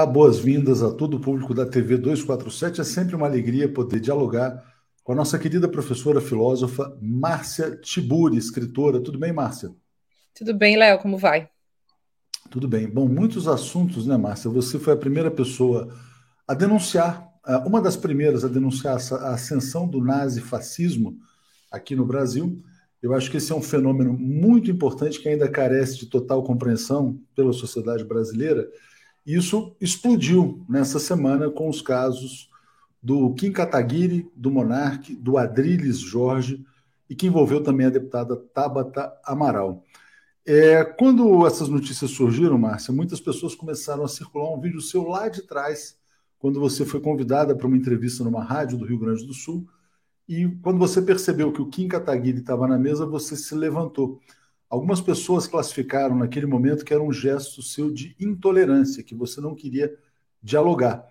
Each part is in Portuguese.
Olá, boas-vindas a todo o público da TV 247. É sempre uma alegria poder dialogar com a nossa querida professora filósofa Márcia Tiburi, escritora. Tudo bem, Márcia? Tudo bem, Léo, como vai? Tudo bem. Bom, muitos assuntos, né, Márcia? Você foi a primeira pessoa a denunciar, uma das primeiras a denunciar a ascensão do nazifascismo aqui no Brasil. Eu acho que esse é um fenômeno muito importante que ainda carece de total compreensão pela sociedade brasileira isso explodiu nessa semana com os casos do Kim Kataguiri, do Monarque, do Adriles Jorge e que envolveu também a deputada Tabata Amaral. É, quando essas notícias surgiram, Márcia, muitas pessoas começaram a circular um vídeo seu lá de trás, quando você foi convidada para uma entrevista numa rádio do Rio Grande do Sul, e quando você percebeu que o Kim Kataguiri estava na mesa, você se levantou. Algumas pessoas classificaram naquele momento que era um gesto seu de intolerância, que você não queria dialogar.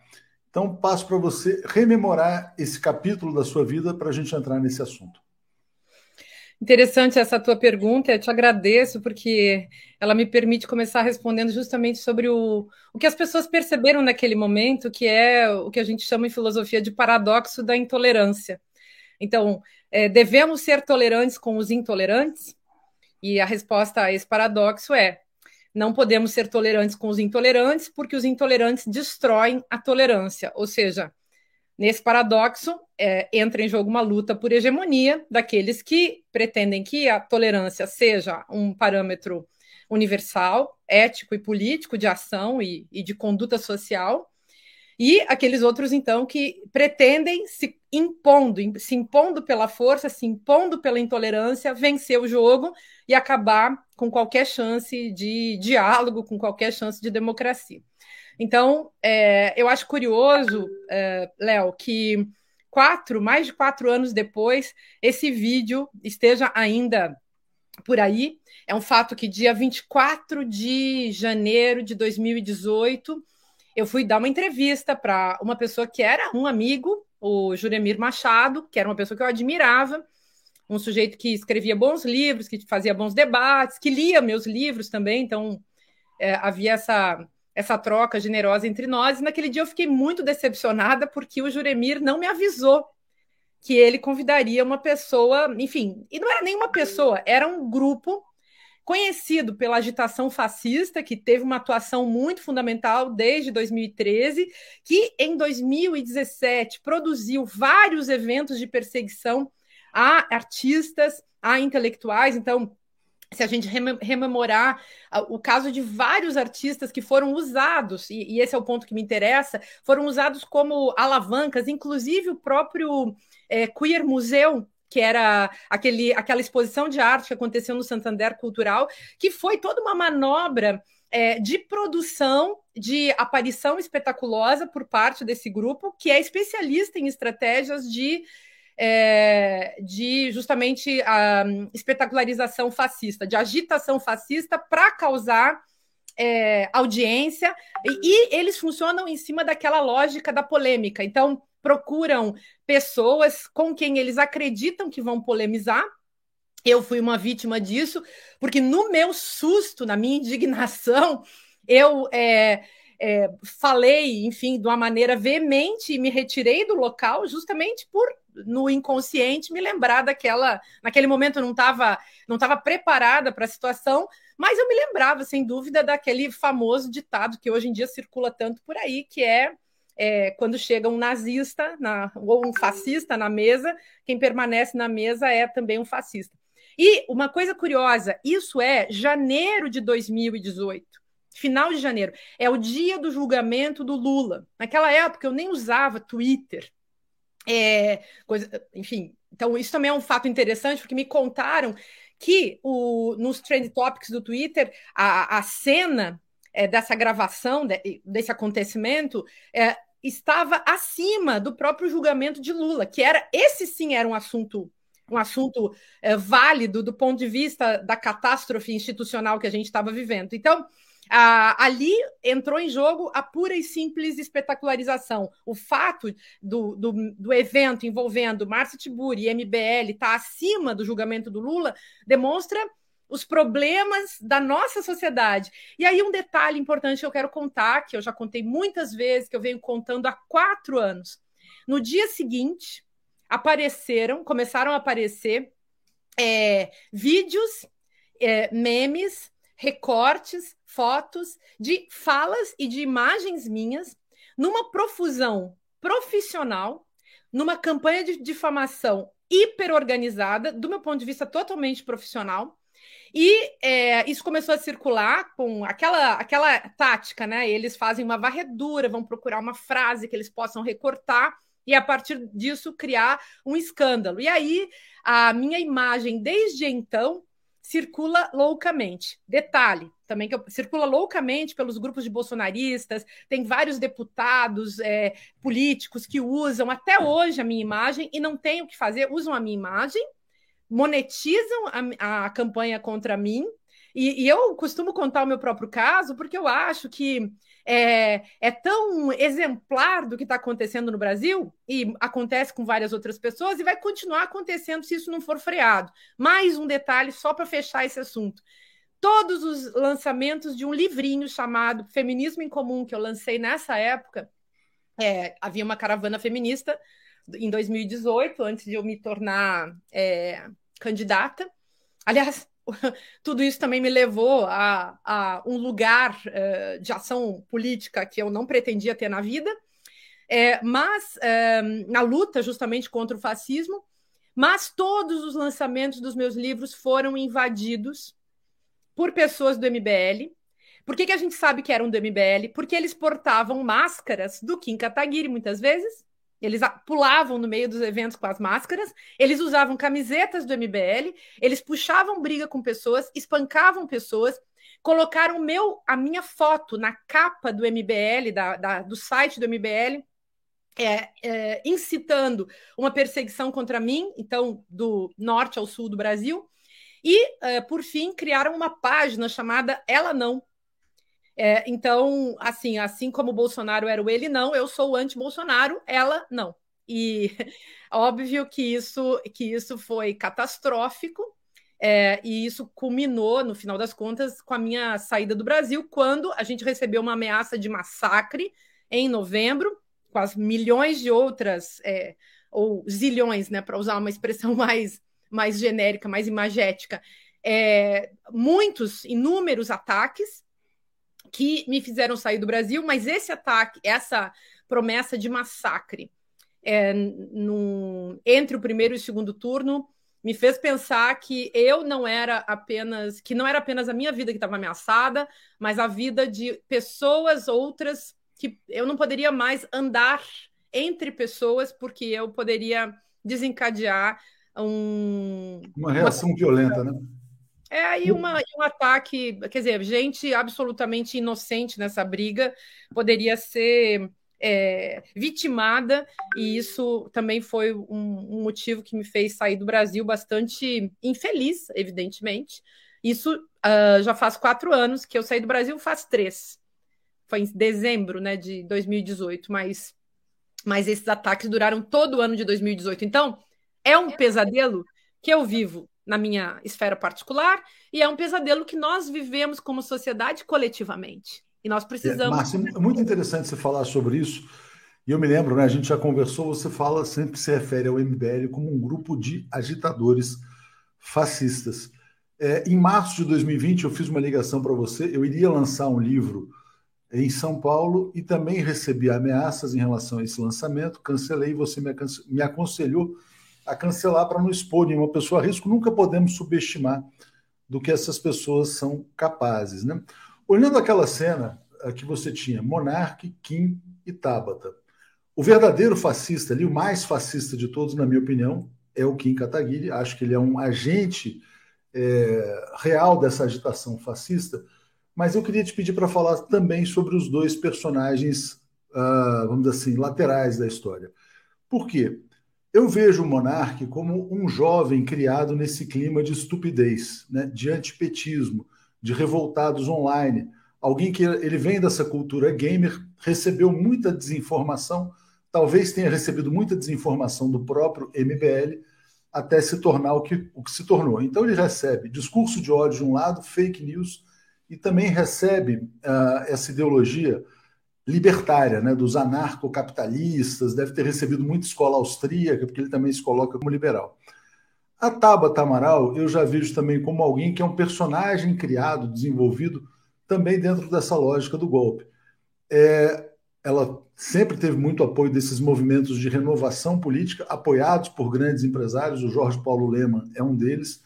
Então, passo para você rememorar esse capítulo da sua vida para a gente entrar nesse assunto. Interessante essa tua pergunta, eu te agradeço, porque ela me permite começar respondendo justamente sobre o, o que as pessoas perceberam naquele momento, que é o que a gente chama em filosofia de paradoxo da intolerância. Então, é, devemos ser tolerantes com os intolerantes? E a resposta a esse paradoxo é: não podemos ser tolerantes com os intolerantes, porque os intolerantes destroem a tolerância. Ou seja, nesse paradoxo é, entra em jogo uma luta por hegemonia daqueles que pretendem que a tolerância seja um parâmetro universal, ético e político de ação e, e de conduta social, e aqueles outros, então, que pretendem se impondo, se impondo pela força, se impondo pela intolerância, vencer o jogo e acabar com qualquer chance de diálogo, com qualquer chance de democracia. Então, é, eu acho curioso, é, Léo, que quatro, mais de quatro anos depois, esse vídeo esteja ainda por aí. É um fato que dia 24 de janeiro de 2018 eu fui dar uma entrevista para uma pessoa que era um amigo, o Juremir Machado, que era uma pessoa que eu admirava, um sujeito que escrevia bons livros, que fazia bons debates, que lia meus livros também, então é, havia essa, essa troca generosa entre nós. E naquele dia eu fiquei muito decepcionada porque o Juremir não me avisou que ele convidaria uma pessoa, enfim, e não era nenhuma pessoa, era um grupo conhecido pela agitação fascista, que teve uma atuação muito fundamental desde 2013, que em 2017 produziu vários eventos de perseguição a artistas, a intelectuais. Então, se a gente rememorar o caso de vários artistas que foram usados, e, esse é o ponto que me interessa, foram usados como alavancas, inclusive o próprio é, Queer Museu que era aquele, aquela exposição de arte que aconteceu no Santander Cultural, que foi toda uma manobra é, de produção, de aparição espetaculosa por parte desse grupo, que é especialista em estratégias de, é, de justamente a espetacularização fascista, de agitação fascista para causar é, audiência, e, e eles funcionam em cima daquela lógica da polêmica. Então, procuram pessoas com quem eles acreditam que vão polemizar. Eu fui uma vítima disso, porque no meu susto, na minha indignação, eu é, é, falei, enfim, de uma maneira veemente e me retirei do local justamente por no inconsciente me lembrar daquela naquele momento eu não estava não estava preparada para a situação mas eu me lembrava sem dúvida daquele famoso ditado que hoje em dia circula tanto por aí que é é, quando chega um nazista na, ou um fascista na mesa, quem permanece na mesa é também um fascista. E uma coisa curiosa, isso é janeiro de 2018, final de janeiro, é o dia do julgamento do Lula. Naquela época eu nem usava Twitter, é, coisa, enfim. Então isso também é um fato interessante porque me contaram que o, nos trend topics do Twitter a, a cena é, dessa gravação, de, desse acontecimento, é, estava acima do próprio julgamento de Lula, que era esse sim era um assunto um assunto é, válido do ponto de vista da catástrofe institucional que a gente estava vivendo. Então, a, ali entrou em jogo a pura e simples espetacularização. O fato do, do, do evento envolvendo Márcio Tiburi e MBL estar tá acima do julgamento do Lula demonstra os problemas da nossa sociedade. E aí, um detalhe importante que eu quero contar, que eu já contei muitas vezes, que eu venho contando há quatro anos. No dia seguinte, apareceram, começaram a aparecer é, vídeos, é, memes, recortes, fotos de falas e de imagens minhas, numa profusão profissional, numa campanha de difamação hiper organizada, do meu ponto de vista totalmente profissional. E é, isso começou a circular com aquela, aquela tática, né? Eles fazem uma varredura, vão procurar uma frase que eles possam recortar e a partir disso criar um escândalo. E aí a minha imagem desde então circula loucamente. Detalhe, também que eu, circula loucamente pelos grupos de bolsonaristas, tem vários deputados é, políticos que usam até hoje a minha imagem e não tem o que fazer, usam a minha imagem, monetizam a, a campanha contra mim. E, e eu costumo contar o meu próprio caso, porque eu acho que é, é tão exemplar do que está acontecendo no Brasil, e acontece com várias outras pessoas, e vai continuar acontecendo se isso não for freado. Mais um detalhe, só para fechar esse assunto. Todos os lançamentos de um livrinho chamado Feminismo em Comum, que eu lancei nessa época, é, havia uma caravana feminista em 2018, antes de eu me tornar é, candidata. Aliás, tudo isso também me levou a, a um lugar uh, de ação política que eu não pretendia ter na vida, é, mas uh, na luta justamente contra o fascismo. Mas todos os lançamentos dos meus livros foram invadidos por pessoas do MBL. Por que, que a gente sabe que eram do MBL? Porque eles portavam máscaras do Kim Kataguiri muitas vezes eles pulavam no meio dos eventos com as máscaras, eles usavam camisetas do MBL, eles puxavam briga com pessoas, espancavam pessoas, colocaram meu, a minha foto na capa do MBL, da, da do site do MBL, é, é, incitando uma perseguição contra mim, então do norte ao sul do Brasil, e, é, por fim, criaram uma página chamada Ela Não, é, então, assim, assim como o Bolsonaro era o ele não, eu sou o anti-Bolsonaro, ela não. E óbvio que isso, que isso foi catastrófico, é, e isso culminou, no final das contas, com a minha saída do Brasil, quando a gente recebeu uma ameaça de massacre em novembro, com as milhões de outras, é, ou zilhões, né, para usar uma expressão mais, mais genérica, mais imagética, é, muitos, inúmeros ataques que me fizeram sair do Brasil, mas esse ataque, essa promessa de massacre é, no, entre o primeiro e o segundo turno me fez pensar que eu não era apenas que não era apenas a minha vida que estava ameaçada, mas a vida de pessoas outras que eu não poderia mais andar entre pessoas porque eu poderia desencadear um, uma reação uma... violenta, né? É aí uma, um ataque, quer dizer, gente absolutamente inocente nessa briga poderia ser é, vitimada, e isso também foi um, um, motivo que me fez sair do Brasil bastante infeliz, evidentemente. Isso uh, já faz quatro anos que eu saí do Brasil, faz três. Foi em dezembro né, de 2018, mas, mas esses ataques duraram todo o ano de 2018. Então, é um pesadelo que eu vivo na minha esfera particular, e é um pesadelo que nós vivemos como sociedade coletivamente. E nós precisamos. É, Márcio, é muito interessante você falar sobre isso. E eu me lembro, né, a gente já conversou, você fala, sempre se refere ao MBL como um grupo de agitadores fascistas. É, em março de 2020, eu fiz uma ligação para você, eu iria lançar um livro em São Paulo e também recebi ameaças em relação a esse lançamento, cancelei, você me aconselhou a cancelar para não expor nenhuma pessoa a risco. Nunca podemos subestimar do que essas pessoas são capazes. Né? Olhando aquela cena eh, que você tinha, Monarque, Kim e Tabata, o verdadeiro fascista ali, o mais fascista de todos, na minha opinião, é o Kim Kataguiri. Acho que ele é um agente é, real dessa agitação fascista. Mas eu queria te pedir para falar também sobre os dois personagens, uh, vamos dizer assim, laterais da história. Por quê? Eu vejo o Monarque como um jovem criado nesse clima de estupidez, né, de antipetismo, de revoltados online. Alguém que ele vem dessa cultura gamer, recebeu muita desinformação, talvez tenha recebido muita desinformação do próprio MBL, até se tornar o que, o que se tornou. Então ele recebe discurso de ódio de um lado, fake news, e também recebe uh, essa ideologia libertária, né, dos anarcocapitalistas, deve ter recebido muita escola austríaca, porque ele também se coloca como liberal. A Tabata Amaral eu já vejo também como alguém que é um personagem criado, desenvolvido, também dentro dessa lógica do golpe. É, ela sempre teve muito apoio desses movimentos de renovação política, apoiados por grandes empresários, o Jorge Paulo Lema é um deles,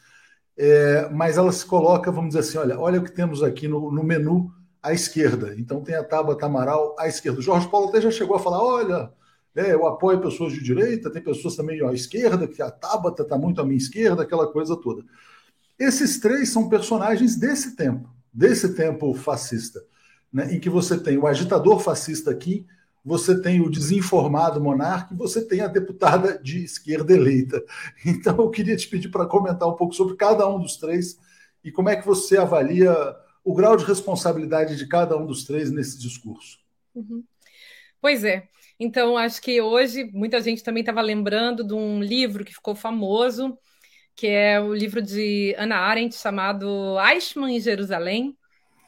é, mas ela se coloca, vamos dizer assim, olha, olha o que temos aqui no, no menu à esquerda. Então tem a Tabata Amaral à esquerda. O Jorge Paulo até já chegou a falar, olha, é, eu apoio pessoas de direita, tem pessoas também à esquerda, que a Tabata está muito à minha esquerda, aquela coisa toda. Esses três são personagens desse tempo, desse tempo fascista, né, em que você tem o agitador fascista aqui, você tem o desinformado monarca e você tem a deputada de esquerda eleita. Então eu queria te pedir para comentar um pouco sobre cada um dos três e como é que você avalia o grau de responsabilidade de cada um dos três nesse discurso. Uhum. Pois é. Então, acho que hoje muita gente também estava lembrando de um livro que ficou famoso, que é o livro de Ana Arendt chamado Eichmann em Jerusalém,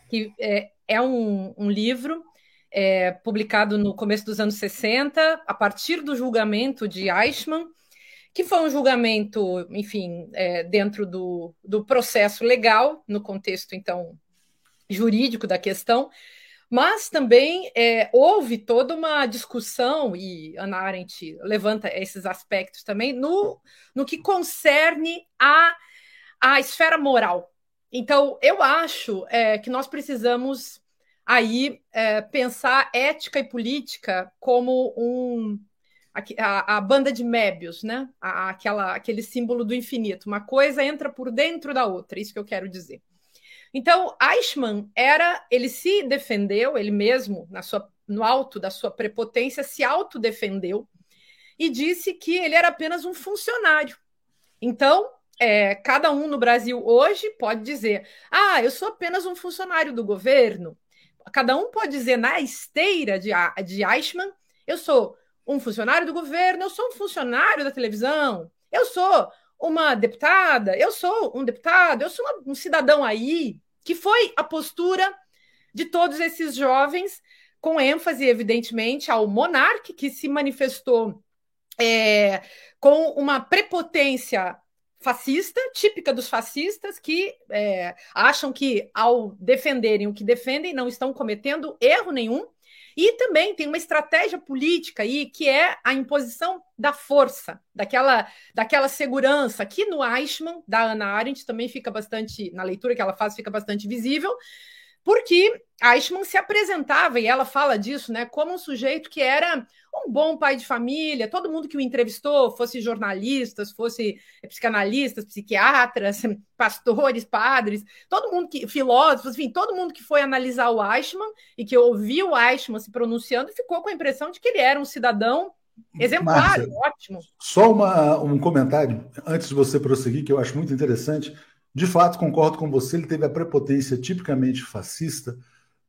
que é, é um, um livro é, publicado no começo dos anos 60, a partir do julgamento de Eichmann, que foi um julgamento, enfim, é, dentro do, do processo legal, no contexto, então, jurídico da questão, mas também é, houve toda uma discussão, e Ana Arendt levanta esses aspectos também, no, no que concerne a, a esfera moral. Então, eu acho é, que nós precisamos aí é, pensar ética e política como um a, a, banda de Mébius, né? A, aquela, aquele símbolo do infinito. Uma coisa entra por dentro da outra, isso que eu quero dizer. Então, Eichmann era, ele se defendeu, ele mesmo, na sua, no alto da sua prepotência, se autodefendeu e disse que ele era apenas um funcionário. Então, é, cada um no Brasil hoje pode dizer: ah, eu sou apenas um funcionário do governo. Cada um pode dizer na esteira de, de Eichmann: eu sou um funcionário do governo, eu sou um funcionário da televisão, eu sou uma deputada, eu sou um deputado, eu sou uma, um cidadão aí, que foi a postura de todos esses jovens, com ênfase, evidentemente, ao monarca, que se manifestou é, com uma prepotência fascista, típica dos fascistas, que é, acham que, ao defenderem o que defendem, não estão cometendo erro nenhum. E também tem uma estratégia política aí que é a imposição da força, daquela, daquela segurança, que no Eichmann, da Ana Arendt, também fica bastante, na leitura que ela faz, fica bastante visível, porque Eichmann se apresentava, e ela fala disso, né, como um sujeito que era um bom pai de família, todo mundo que o entrevistou, fosse jornalistas, fosse psicanalistas, psiquiatras, pastores, padres, todo mundo que, filósofos, enfim, todo mundo que foi analisar o Eichmann e que ouviu o Eichmann se pronunciando ficou com a impressão de que ele era um cidadão exemplar, Márcia, ótimo. Só uma, um comentário, antes de você prosseguir, que eu acho muito interessante. De fato, concordo com você, ele teve a prepotência tipicamente fascista,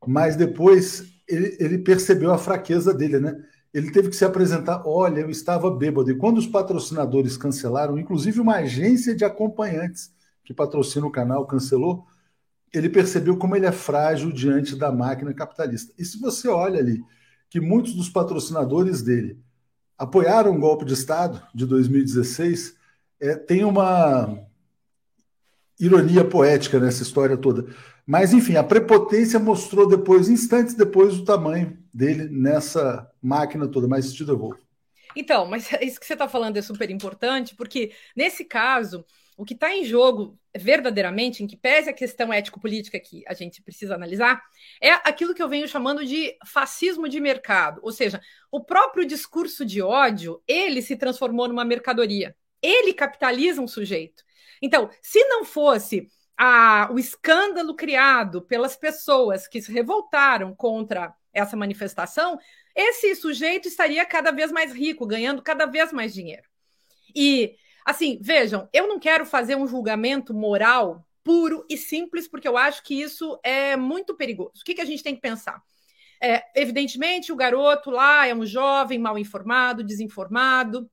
mas depois ele, ele percebeu a fraqueza dele, né? ele teve que se apresentar. Olha, eu estava bêbado. E quando os patrocinadores cancelaram, inclusive uma agência de acompanhantes que patrocina o canal cancelou, ele percebeu como ele é frágil diante da máquina capitalista. E se você olha ali que muitos dos patrocinadores dele apoiaram o golpe de Estado de 2016, é, tem uma ironia poética nessa história toda. Mas, enfim, a prepotência mostrou depois, instantes depois, o tamanho dele nessa máquina toda. Mas te devolvo. Então, mas isso que você está falando é super importante, porque nesse caso, o que está em jogo verdadeiramente, em que pese a questão ético-política que a gente precisa analisar, é aquilo que eu venho chamando de fascismo de mercado. Ou seja, o próprio discurso de ódio, ele se transformou numa mercadoria. Ele capitaliza um sujeito. Então, se não fosse a, o escândalo criado pelas pessoas que se revoltaram contra essa manifestação, esse sujeito estaria cada vez mais rico, ganhando cada vez mais dinheiro. E, assim, vejam, eu não quero fazer um julgamento moral puro e simples, porque eu acho que isso é muito perigoso. O que, que a gente tem que pensar? É, evidentemente, o garoto lá é um jovem mal informado, desinformado,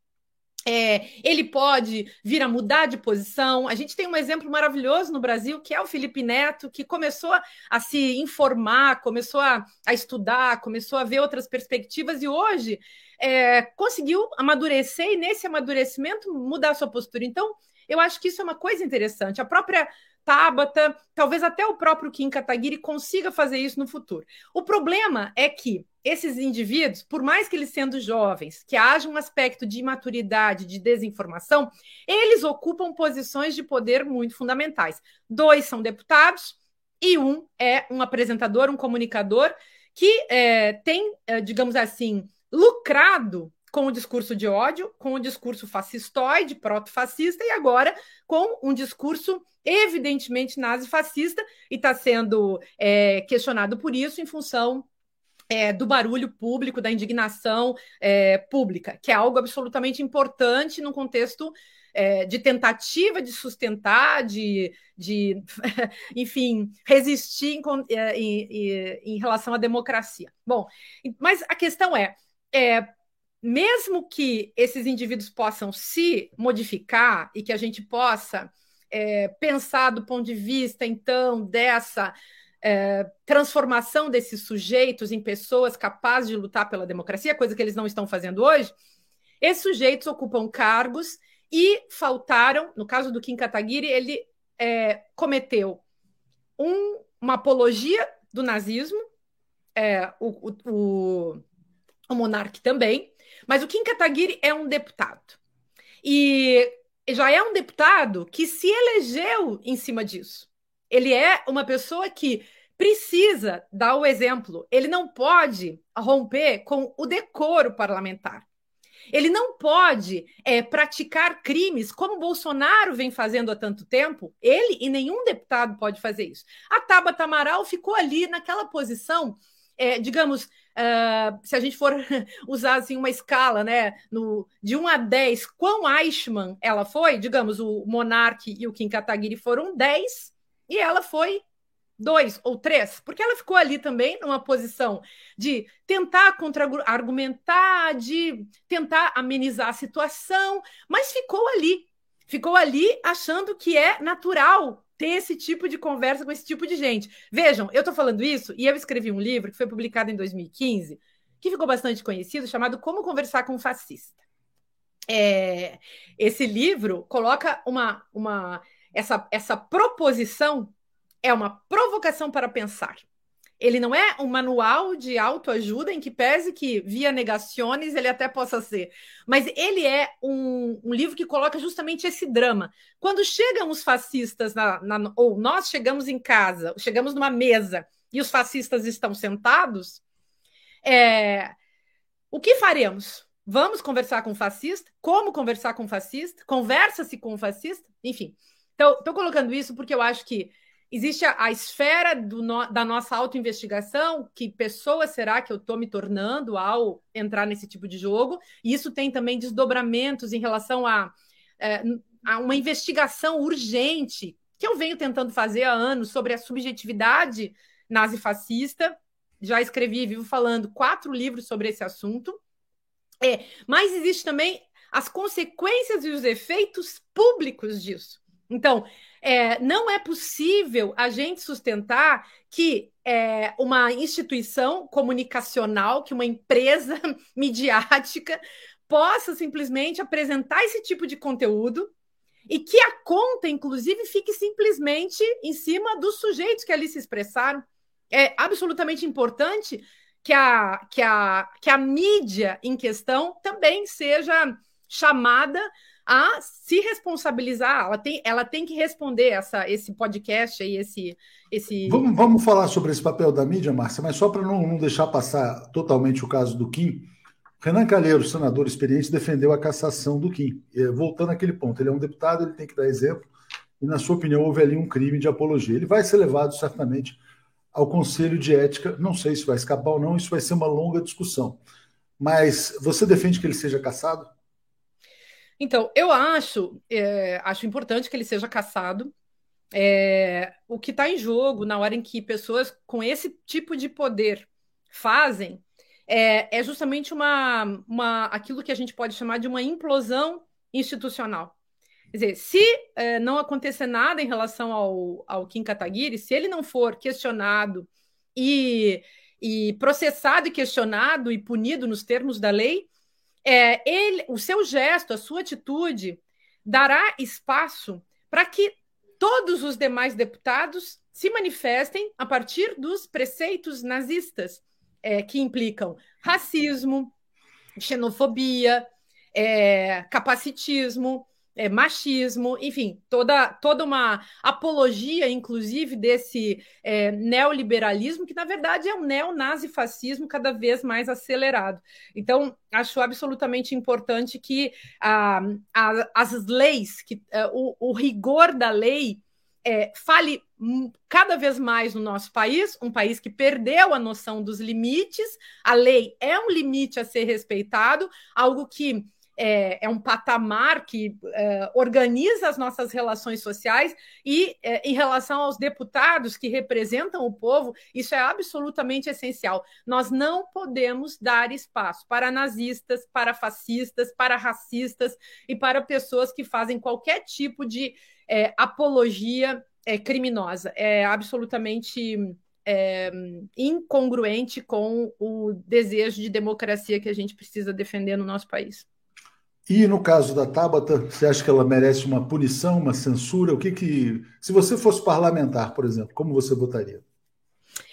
É, ele pode vir a mudar de posição. A gente tem um exemplo maravilhoso no Brasil, que é o Felipe Neto, que começou a se informar, começou a, a estudar, começou a ver outras perspectivas e hoje é, conseguiu amadurecer e, nesse amadurecimento, mudar sua postura. Então, eu acho que isso é uma coisa interessante. A própria Tabata, talvez até o próprio Kim Kataguiri consiga fazer isso no futuro. O problema é que esses indivíduos, por mais que eles sendo jovens, que haja um aspecto de imaturidade, de desinformação, eles ocupam posições de poder muito fundamentais. Dois são deputados e um é um apresentador, um comunicador que é, tem, é, digamos assim, lucrado com o discurso de ódio, com o discurso fascistoide, proto-fascista, e agora com um discurso evidentemente nazifascista, e está sendo é, questionado por isso em função é, do barulho público, da indignação é, pública, que é algo absolutamente importante num contexto é, de tentativa de sustentar, de, de enfim, resistir em, é, em, em, relação à democracia. Bom, mas a questão é, é, mesmo que esses indivíduos possam se modificar e que a gente possa é, pensar do ponto de vista, então, dessa é, transformação desses sujeitos em pessoas capazes de lutar pela democracia, coisa que eles não estão fazendo hoje, esses sujeitos ocupam cargos e faltaram, no caso do Kim Kataguiri, ele é, cometeu um, uma apologia do nazismo, é, o, o, o, o monarca também, mas o Kim Kataguiri é um deputado. E já é um deputado que se elegeu em cima disso. Ele é uma pessoa que precisa dar o exemplo. Ele não pode romper com o decoro parlamentar. Ele não pode é, praticar crimes como Bolsonaro vem fazendo há tanto tempo. Ele e nenhum deputado pode fazer isso. A Tabata Amaral ficou ali naquela posição, é, digamos, uh, se a gente for usar assim, uma escala né, no, de 1 a 10, quão Eichmann ela foi? Digamos, o Monarque e o Kim Kataguiri foram 10, e ela foi dois ou três, porque ela ficou ali também numa posição de tentar contra-argumentar, de tentar amenizar a situação, mas ficou ali. Ficou ali achando que é natural ter esse tipo de conversa com esse tipo de gente. Vejam, eu estou falando isso e eu escrevi um livro que foi publicado em 2015, que ficou bastante conhecido, chamado Como Conversar com um Fascista. É, esse livro coloca uma, uma essa, essa proposição é uma provocação para pensar. Ele não é um manual de autoajuda em que pese que via negações ele até possa ser, mas ele é um, um, livro que coloca justamente esse drama. Quando chegam os fascistas, na, na, ou nós chegamos em casa, chegamos numa mesa e os fascistas estão sentados, é, o que faremos? Vamos conversar com o fascista? Como conversar com o fascista? Conversa-se com o fascista? Enfim. Estou colocando isso porque eu acho que existe a, a esfera no, da nossa autoinvestigação, que pessoa será que eu estou me tornando ao entrar nesse tipo de jogo, e isso tem também desdobramentos em relação a, é, a uma investigação urgente que eu venho tentando fazer há anos sobre a subjetividade nazifascista. Já escrevi, vivo falando quatro livros sobre esse assunto. É, mas existe também as consequências e os efeitos públicos disso. Então, é, não é possível a gente sustentar que é, uma instituição comunicacional, que uma empresa midiática possa simplesmente apresentar esse tipo de conteúdo e que a conta, inclusive, fique simplesmente em cima dos sujeitos que ali se expressaram. É absolutamente importante que a, que a, que a mídia em questão também seja chamada a se responsabilizar, ela tem, ela tem que responder essa, esse podcast aí, esse. esse... Vamos, vamos falar sobre esse papel da mídia, Márcia, mas só para não, não deixar passar totalmente o caso do Kim. Renan Calheiro, senador experiente, defendeu a cassação do Kim. Voltando àquele ponto, ele é um deputado, ele tem que dar exemplo, e, na sua opinião, houve ali um crime de apologia. Ele vai ser levado, certamente, ao Conselho de Ética. Não sei se vai escapar ou não, isso vai ser uma longa discussão. Mas você defende que ele seja cassado? Então, eu acho, é, acho importante que ele seja caçado. É, o que está em jogo na hora em que pessoas com esse tipo de poder fazem é, é justamente uma, uma, aquilo que a gente pode chamar de uma implosão institucional. Quer dizer, se é, não acontecer nada em relação ao, ao Kim Kataguiri, se ele não for questionado e, e processado e questionado e punido nos termos da lei, é, ele, o seu gesto, a sua atitude, dará espaço para que todos os demais deputados se manifestem a partir dos preceitos nazistas, é, que implicam racismo, xenofobia, é, capacitismo, é, machismo, enfim, toda, toda uma apologia, inclusive, desse é, neoliberalismo, que na verdade é um neonazifascismo cada vez mais acelerado. Então, acho absolutamente importante que ah, as leis, que, ah, o, o rigor da lei é, fale cada vez mais no nosso país, um país que perdeu a noção dos limites. A lei é um limite a ser respeitado, algo que é, é um patamar que é, organiza as nossas relações sociais e, é, em relação aos deputados que representam o povo, isso é absolutamente essencial. Nós não podemos dar espaço para nazistas, para fascistas, para racistas e para pessoas que fazem qualquer tipo de é, apologia é, criminosa. É absolutamente é, incongruente com o desejo de democracia que a gente precisa defender no nosso país. E no caso da Tabata, você acha que ela merece uma punição, uma censura? O que que, se você fosse parlamentar, por exemplo, como você votaria?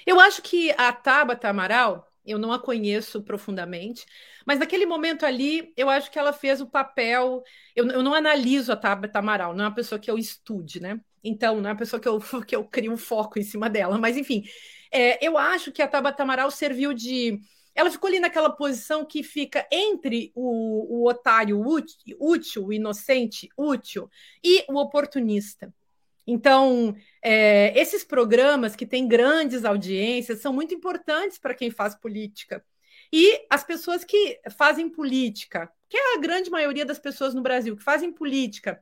Eu acho que a Tabata Amaral, eu não a conheço profundamente, mas naquele momento ali, eu acho que ela fez o papel. Eu, eu não analiso a Tabata Amaral, não é uma pessoa que eu estude, né? Então, não é uma pessoa que eu, que eu crio um foco em cima dela, mas enfim, é, eu acho que a Tabata Amaral serviu de ela ficou ali naquela posição que fica entre o, o otário útil, útil, o inocente útil, e o oportunista. Então, é, esses programas que têm grandes audiências são muito importantes para quem faz política. E as pessoas que fazem política, que é a grande maioria das pessoas no Brasil, que fazem política,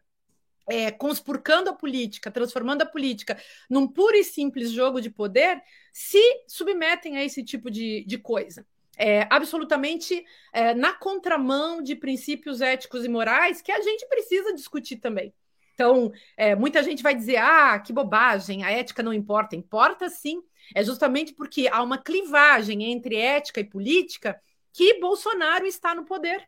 é, conspurcando a política, transformando a política num puro e simples jogo de poder, se submetem a esse tipo de, de coisa é, absolutamente é, na contramão de princípios éticos e morais que a gente precisa discutir também. Então, é, muita gente vai dizer: ah, que bobagem, a ética não importa. Importa sim. É justamente porque há uma clivagem entre ética e política que Bolsonaro está no poder.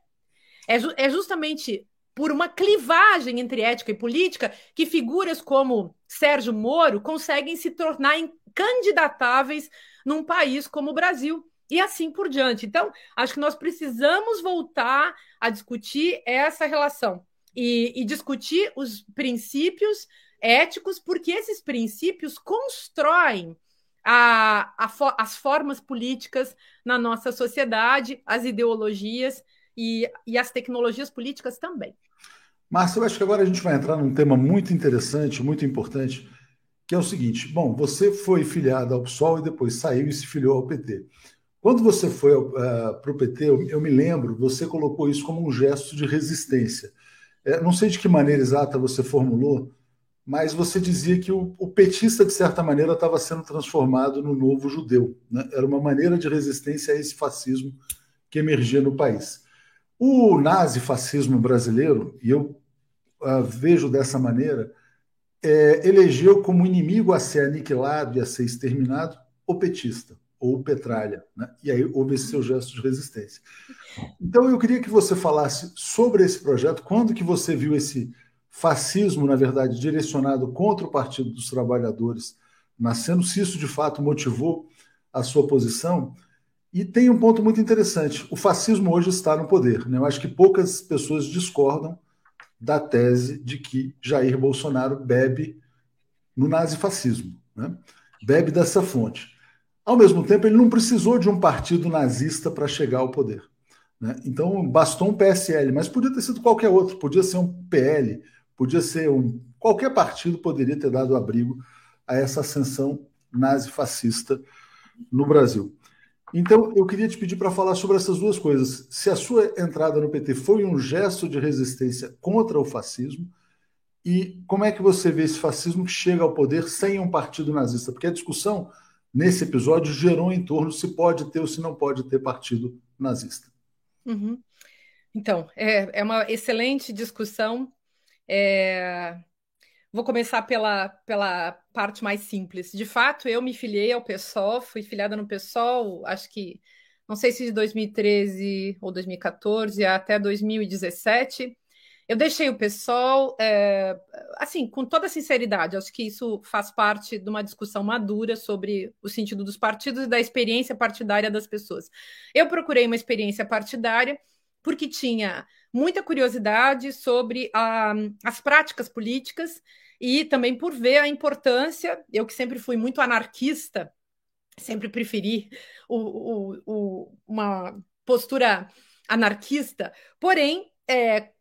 É, ju é justamente por uma clivagem entre ética e política que figuras como Sérgio Moro conseguem se tornar candidatáveis num país como o Brasil e assim por diante. Então, acho que nós precisamos voltar a discutir essa relação e, e discutir os princípios éticos, porque esses princípios constroem a, a, as formas políticas na nossa sociedade, as ideologias e, e as tecnologias políticas também. Márcia, eu acho que agora a gente vai entrar num tema muito interessante, muito importante, que é o seguinte: bom, você foi filiado ao PSOL e depois saiu e se filiou ao PT. Quando você foi uh, para o PT, eu, eu, me lembro, você colocou isso como um gesto de resistência. É, não sei de que maneira exata você formulou, mas você dizia que o, o petista, de certa maneira, estava sendo transformado no novo judeu. Né? Era uma maneira de resistência a esse fascismo que emergia no país. O nazifascismo brasileiro, e eu uh, vejo dessa maneira, é, elegeu como inimigo a ser aniquilado e a ser exterminado o petista ou petralha. Né? E aí houve esse seu gesto de resistência. Então eu queria que você falasse sobre esse projeto, quando que você viu esse fascismo, na verdade, direcionado contra o Partido dos Trabalhadores nascendo, se isso de fato motivou a sua posição. E tem um ponto muito interessante: o fascismo hoje está no poder. Né? Eu acho que poucas pessoas discordam da tese de que Jair Bolsonaro bebe no nazifascismo, né? bebe dessa fonte. Ao mesmo tempo, ele não precisou de um partido nazista para chegar ao poder. Né? Então, bastou um PSL, mas podia ter sido qualquer outro, podia ser um PL, podia ser um. Qualquer partido poderia ter dado abrigo a essa ascensão nazi-fascista no Brasil. Então, eu queria te pedir para falar sobre essas duas coisas. Se a sua entrada no PT foi um gesto de resistência contra o fascismo, e como é que você vê esse fascismo que chega ao poder sem um partido nazista? Porque a discussão nesse episódio gerou em torno se pode ter ou se não pode ter partido nazista. Uhum. Então, é, é uma excelente discussão. É... Vou começar pela, pela parte mais simples. De fato, eu me filiei ao PSOL, fui filiada no PSOL, acho que, não sei se de 2013 ou 2014 até 2017. Eu deixei o PSOL, é, assim, com toda sinceridade, acho que isso faz parte de uma discussão madura sobre o sentido dos partidos e da experiência partidária das pessoas. Eu procurei uma experiência partidária porque tinha muita curiosidade sobre a, as práticas políticas e também por ver a importância, eu que sempre fui muito anarquista, sempre preferi o, o, o, uma postura anarquista, porém, é,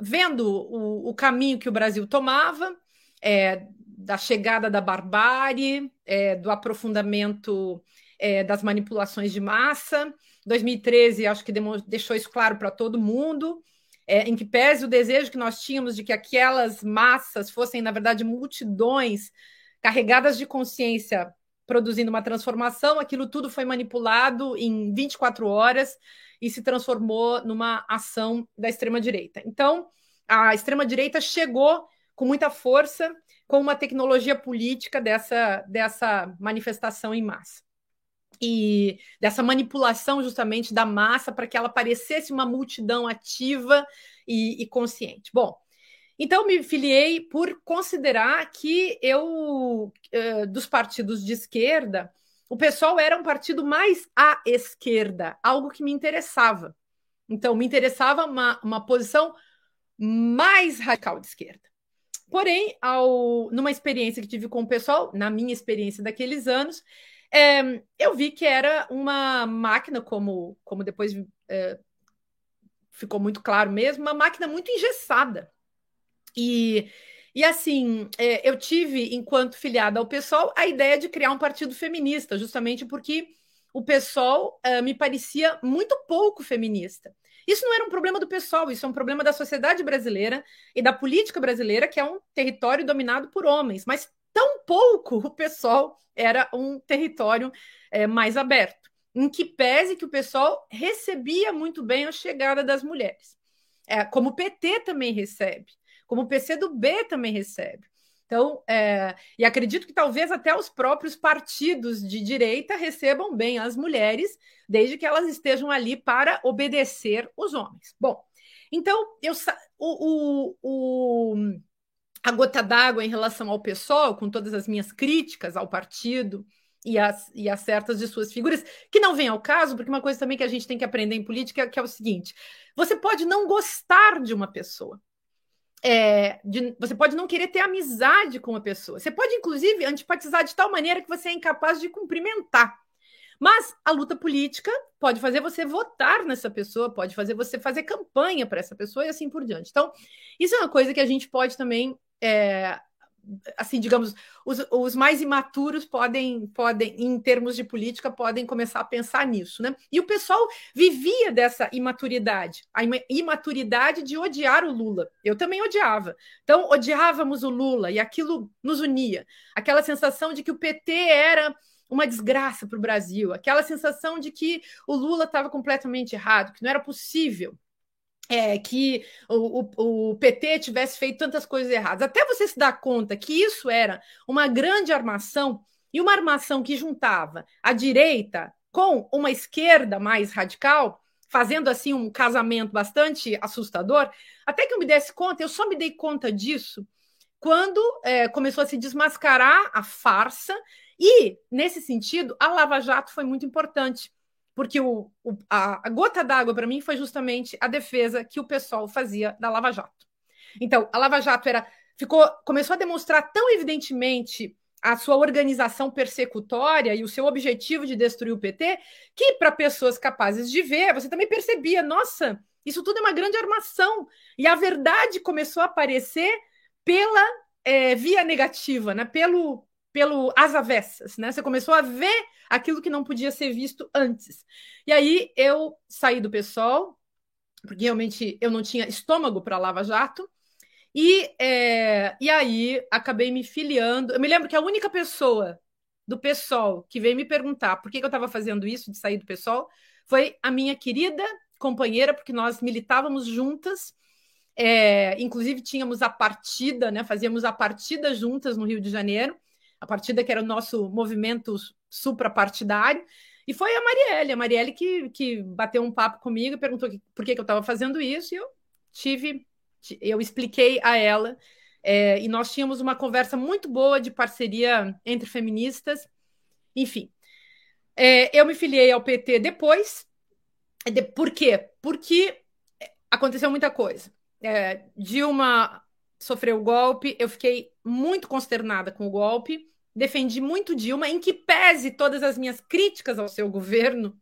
vendo o, caminho que o Brasil tomava, é, da chegada da barbárie, é, do aprofundamento é, das manipulações de massa, 2013, acho que deixou isso claro para todo mundo, é, em que pese o desejo que nós tínhamos de que aquelas massas fossem, na verdade, multidões carregadas de consciência produzindo uma transformação, aquilo tudo foi manipulado em 24 horas e se transformou numa ação da extrema-direita. Então, a extrema-direita chegou com muita força com uma tecnologia política dessa, dessa manifestação em massa e dessa manipulação justamente da massa para que ela parecesse uma multidão ativa e, e, consciente. Bom, então me filiei por considerar que eu, uh, dos partidos de esquerda, o pessoal era um partido mais à esquerda, algo que me interessava. Então, me interessava uma, uma posição mais radical de esquerda. Porém, ao, numa experiência que tive com o pessoal, na minha experiência daqueles anos, é, eu vi que era uma máquina, como, como depois é, ficou muito claro mesmo, uma máquina muito engessada. E, e assim, é, eu tive, enquanto filiada ao PSOL, a ideia de criar um partido feminista, justamente porque o PSOL é, me parecia muito pouco feminista. Isso não era um problema do PSOL, isso é um problema da sociedade brasileira e da política brasileira, que é um território dominado por homens. Mas tão pouco o pessoal era um território é, mais aberto, em que pese que o pessoal recebia muito bem a chegada das mulheres. É, como o PT também recebe, como o PCdoB também recebe. Então, é, e acredito que talvez até os próprios partidos de direita recebam bem as mulheres, desde que elas estejam ali para obedecer os homens. Bom, então eu o, o, o a gota d'água em relação ao pessoal, com todas as minhas críticas ao partido e as, e as certas de suas figuras, que não vem ao caso, porque uma coisa também que a gente tem que aprender em política é, que é o seguinte: você pode não gostar de uma pessoa. É, de, você pode não querer ter amizade com uma pessoa. Você pode, inclusive, antipatizar de tal maneira que você é incapaz de cumprimentar. Mas a luta política pode fazer você votar nessa pessoa, pode fazer você fazer campanha para essa pessoa e assim por diante. Então, isso é uma coisa que a gente pode também é, assim, digamos, os, os, mais imaturos podem, podem, em termos de política, podem começar a pensar nisso, né? E o pessoal vivia dessa imaturidade, a imaturidade de odiar o Lula. Eu também odiava. Então, odiávamos o Lula e aquilo nos unia. Aquela sensação de que o PT era uma desgraça para o Brasil, aquela sensação de que o Lula estava completamente errado, que não era possível é, que o, o, o, PT tivesse feito tantas coisas erradas. Até você se dar conta que isso era uma grande armação e uma armação que juntava a direita com uma esquerda mais radical, fazendo assim um casamento bastante assustador. Até que eu me desse conta, eu só me dei conta disso quando é, começou a se desmascarar a farsa e, nesse sentido, a Lava Jato foi muito importante porque o, o a, a, gota d'água para mim foi justamente a defesa que o pessoal fazia da Lava Jato. Então, a Lava Jato era ficou começou a demonstrar tão evidentemente a sua organização persecutória e o seu objetivo de destruir o PT, que para pessoas capazes de ver, você também percebia, nossa, isso tudo é uma grande armação. E a verdade começou a aparecer pela é, via negativa, né? pelo, pelo as avessas, né? Você começou a ver aquilo que não podia ser visto antes. E aí eu saí do PSOL, porque realmente eu não tinha estômago para Lava Jato, e, é, e aí acabei me filiando. Eu me lembro que a única pessoa do PSOL que veio me perguntar por que, que eu estava fazendo isso, de sair do PSOL, foi a minha querida companheira, porque nós militávamos juntas. É, inclusive tínhamos a partida, né? Fazíamos a partida juntas no Rio de Janeiro, a partida que era o nosso movimento suprapartidário. E foi a Marielle, a Marielle que, que bateu um papo comigo e perguntou por que, que eu estava fazendo isso, e eu tive, eu expliquei a ela, é, e nós tínhamos uma conversa muito boa de parceria entre feministas, enfim. É, eu me filiei ao PT depois, de, por quê? Porque aconteceu muita coisa. É, Dilma sofreu o golpe, eu fiquei muito consternada com o golpe, defendi muito Dilma, em que pese todas as minhas críticas ao seu governo,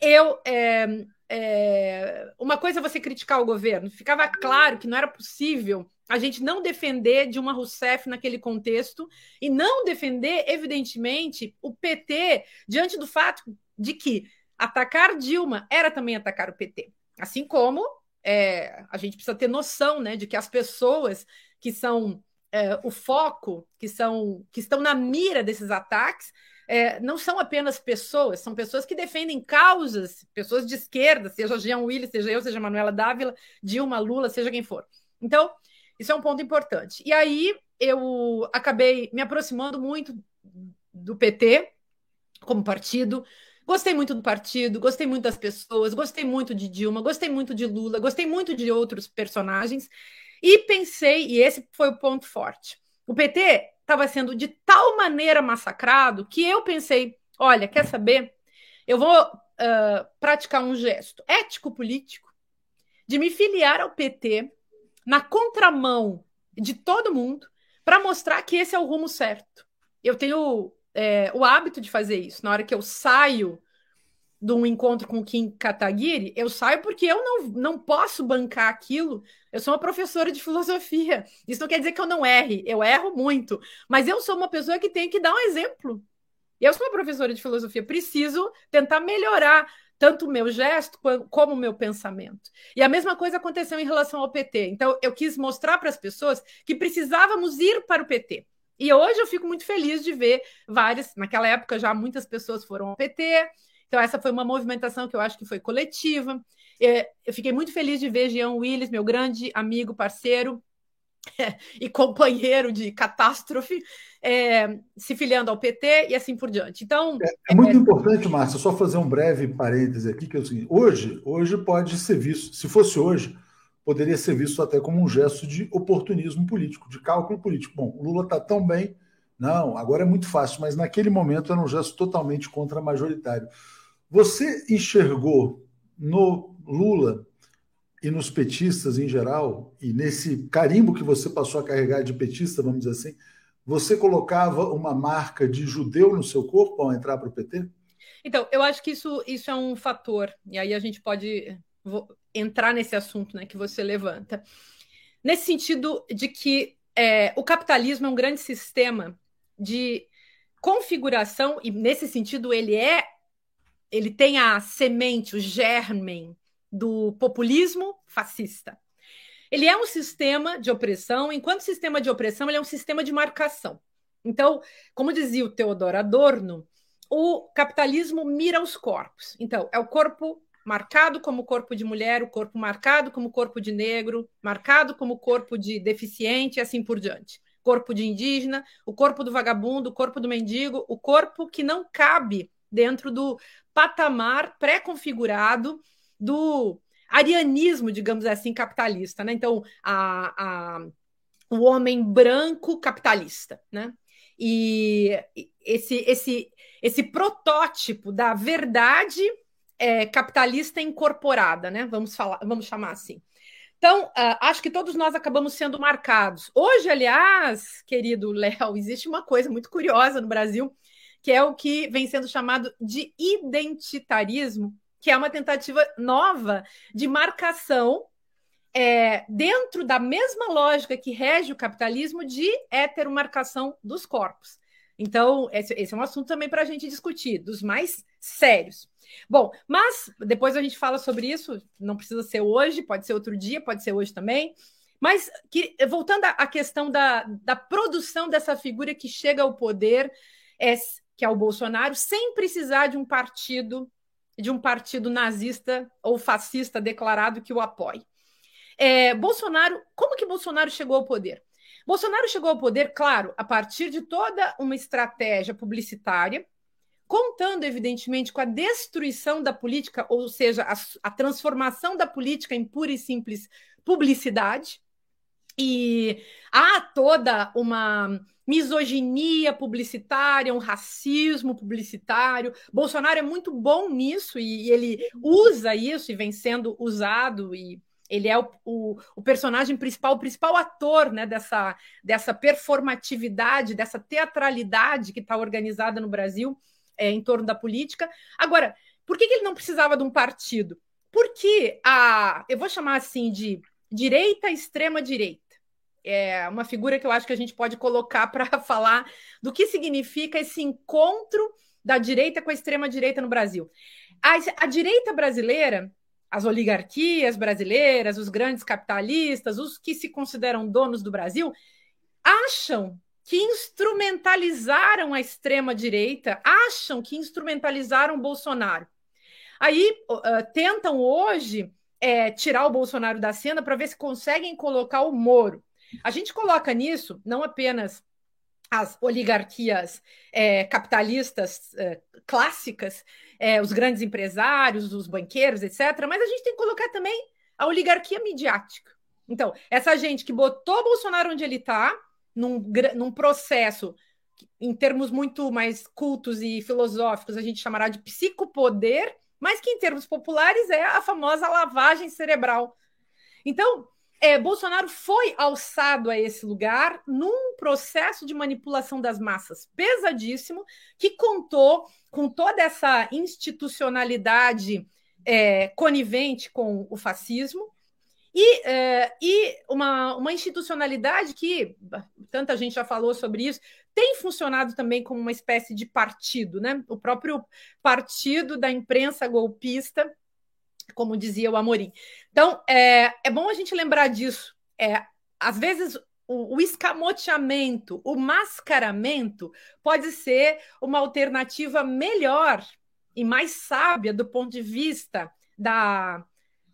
eu. É, é, uma coisa é você criticar o governo, ficava claro que não era possível a gente não defender Dilma Rousseff naquele contexto e não defender, evidentemente, o PT diante do fato de que atacar Dilma era também atacar o PT. Assim como é, a gente precisa ter noção né, de que as pessoas que são é, o foco, que são que estão na mira desses ataques, é, não são apenas pessoas, são pessoas que defendem causas, pessoas de esquerda, seja Jean Willis, seja eu, seja Manuela Dávila, Dilma, Lula, seja quem for. Então, isso é um ponto importante. E aí eu acabei me aproximando muito do PT como partido. Gostei muito do partido, gostei muito das pessoas, gostei muito de Dilma, gostei muito de Lula, gostei muito de outros personagens. E pensei, e esse foi o ponto forte: o PT estava sendo de tal maneira massacrado que eu pensei: olha, quer saber? Eu vou uh, praticar um gesto ético-político de me filiar ao PT na contramão de todo mundo para mostrar que esse é o rumo certo. Eu tenho é, o hábito de fazer isso. Na hora que eu saio de um encontro com o Kim Kataguiri, eu saio porque eu não, não posso bancar aquilo. Eu sou uma professora de filosofia. Isso não quer dizer que eu não erre, eu erro muito. Mas eu sou uma pessoa que tem que dar um exemplo. Eu sou uma professora de filosofia, preciso tentar melhorar tanto o meu gesto como o meu pensamento. E a mesma coisa aconteceu em relação ao PT. Então, eu quis mostrar para as pessoas que precisávamos ir para o PT. E hoje eu fico muito feliz de ver várias, naquela época já muitas pessoas foram ao PT, então, essa foi uma movimentação que eu acho que foi coletiva. É, eu fiquei muito feliz de ver Jean Willis, meu grande amigo, parceiro e companheiro de catástrofe, é, se filiando ao PT e assim por diante. Então é, é muito é... importante, Márcia, só fazer um breve parêntese aqui que é o seguinte: hoje, hoje pode ser visto, se fosse hoje, poderia ser visto até como um gesto de oportunismo político, de cálculo político. Bom, o Lula está tão bem, não, agora é muito fácil, mas naquele momento era um gesto totalmente contra-majoritário. Você enxergou no Lula e nos petistas em geral, e nesse carimbo que você passou a carregar de petista, vamos dizer assim, você colocava uma marca de judeu no seu corpo ao entrar para o PT? Então, eu acho que isso, isso é um fator, e aí a gente pode entrar nesse assunto né, que você levanta. Nesse sentido de que é, o capitalismo é um grande sistema de configuração, e nesse sentido ele é ele tem a semente, o germen do populismo fascista. Ele é um sistema de opressão, enquanto sistema de opressão, ele é um sistema de marcação. Então, como dizia o Teodoro Adorno, o capitalismo mira os corpos. Então, é o corpo marcado como corpo de mulher, o corpo marcado como corpo de negro, marcado como corpo de deficiente e assim por diante. Corpo de indígena, o corpo do vagabundo, o corpo do mendigo, o corpo que não cabe dentro do patamar pré-configurado do arianismo, digamos assim, capitalista. Né? Então, a, a, o homem branco capitalista. Né? E esse, esse, esse protótipo da verdade é, capitalista incorporada, né? vamos, falar, vamos chamar assim. Então, uh, acho que todos nós acabamos sendo marcados. Hoje, aliás, querido Léo, existe uma coisa muito curiosa no Brasil, que é o que vem sendo chamado de identitarismo, que é uma tentativa nova de marcação é, dentro da mesma lógica que rege o capitalismo de heteromarcação dos corpos. Então, esse, esse é um assunto também para a gente discutir, dos mais sérios. Bom, mas depois a gente fala sobre isso, não precisa ser hoje, pode ser outro dia, pode ser hoje também. Mas que, voltando à questão da, da produção dessa figura que chega ao poder, é, que é o Bolsonaro, sem precisar de um partido de um partido nazista ou fascista declarado que o apoie. É, Bolsonaro, como que Bolsonaro chegou ao poder? Bolsonaro chegou ao poder, claro, a partir de toda uma estratégia publicitária, contando, evidentemente, com a destruição da política, ou seja, a, a transformação da política em pura e simples publicidade. E há toda uma misoginia publicitária, um racismo publicitário. Bolsonaro é muito bom nisso e ele usa isso e vem sendo usado e ele é o, o, o, personagem principal, o principal ator né, dessa, dessa performatividade, dessa teatralidade que está organizada no Brasil é, em torno da política. Agora, por que, que ele não precisava de um partido? Porque a, eu vou chamar assim de direita extrema direita. É uma figura que eu acho que a gente pode colocar para falar do que significa esse encontro da direita com a extrema direita no Brasil. A, a direita brasileira as oligarquias brasileiras, os grandes capitalistas, os que se consideram donos do Brasil, acham que instrumentalizaram a extrema-direita, acham que instrumentalizaram Bolsonaro. Aí uh, tentam hoje é, tirar o Bolsonaro da cena para ver se conseguem colocar o Moro. A gente coloca nisso não apenas as oligarquias é, capitalistas é, clássicas, é, os grandes empresários, os banqueiros, etc. Mas a gente tem que colocar também a oligarquia midiática. Então, essa gente que botou Bolsonaro onde ele está, num, num processo, em termos muito mais cultos e filosóficos, a gente chamará de psicopoder, mas que em termos populares é a famosa lavagem cerebral. Então, é, Bolsonaro foi alçado a esse lugar num processo de manipulação das massas pesadíssimo, que contou com toda essa institucionalidade é, conivente com o fascismo. E, é, e uma, uma institucionalidade que, tanta gente já falou sobre isso, tem funcionado também como uma espécie de partido, né? O próprio partido da imprensa golpista, como dizia o Amorim. Então, é, é bom a gente lembrar disso. É, às vezes, o, o escamoteamento, o mascaramento pode ser uma alternativa melhor e mais sábia do ponto de vista da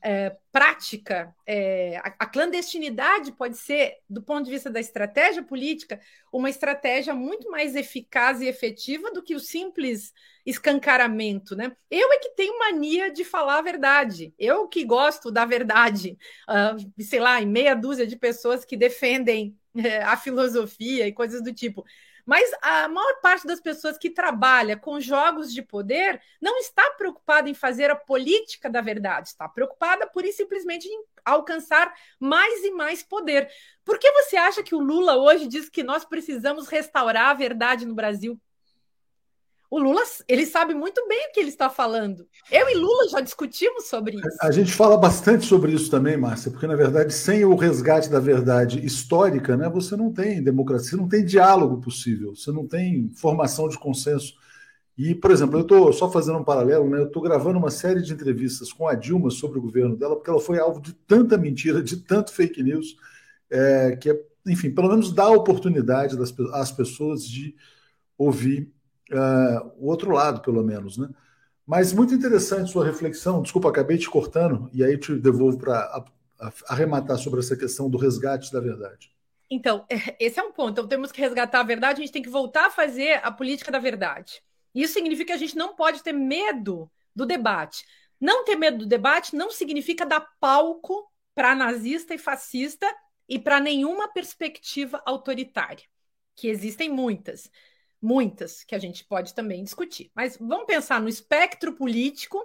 é, prática, é, a, a, clandestinidade pode ser, do ponto de vista da estratégia política, uma estratégia muito mais eficaz e efetiva do que o simples escancaramento. Né? Eu é que tenho mania de falar a verdade, eu que gosto da verdade, uh, sei lá, em meia dúzia de pessoas que defendem é, a filosofia e coisas do tipo. Mas a maior parte das pessoas que trabalha com jogos de poder não está preocupada em fazer a política da verdade, está preocupada por simplesmente em alcançar mais e mais poder. Por que você acha que o Lula hoje diz que nós precisamos restaurar a verdade no Brasil? O Lula, ele sabe muito bem o que ele está falando. Eu e Lula já discutimos sobre isso. A gente fala bastante sobre isso também, Márcia, porque na verdade, sem o resgate da verdade histórica, né, você não tem democracia, não tem diálogo possível, você não tem formação de consenso. E, por exemplo, eu estou só fazendo um paralelo, né? Eu estou gravando uma série de entrevistas com a Dilma sobre o governo dela, porque ela foi alvo de tanta mentira, de tanto fake news, é, que, é, enfim, pelo menos dá a oportunidade das, às pessoas de ouvir uh, o outro lado, pelo menos, né? Mas muito interessante sua reflexão. Desculpa, acabei te cortando e aí te devolvo para arrematar sobre essa questão do resgate da verdade. Então, esse é um ponto. Então, temos que resgatar a verdade, a gente tem que voltar a fazer a política da verdade. Isso significa que a gente não pode ter medo do debate. Não ter medo do debate não significa dar palco para nazista e fascista e para nenhuma perspectiva autoritária, que existem muitas muitas que a gente pode também discutir. Mas vamos pensar no espectro político,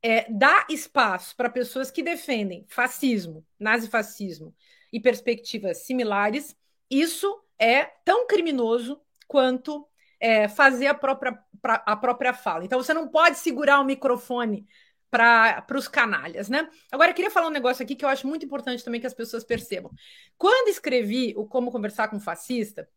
é, dá espaço para pessoas que defendem fascismo, nazifascismo e perspectivas similares. Isso é tão criminoso quanto é, fazer a própria, pra, a própria fala. Então você não pode segurar o microfone para os canalhas, né? Agora, eu queria falar um negócio aqui que eu acho muito importante também que as pessoas percebam. Quando escrevi o Como Conversar com Fascista,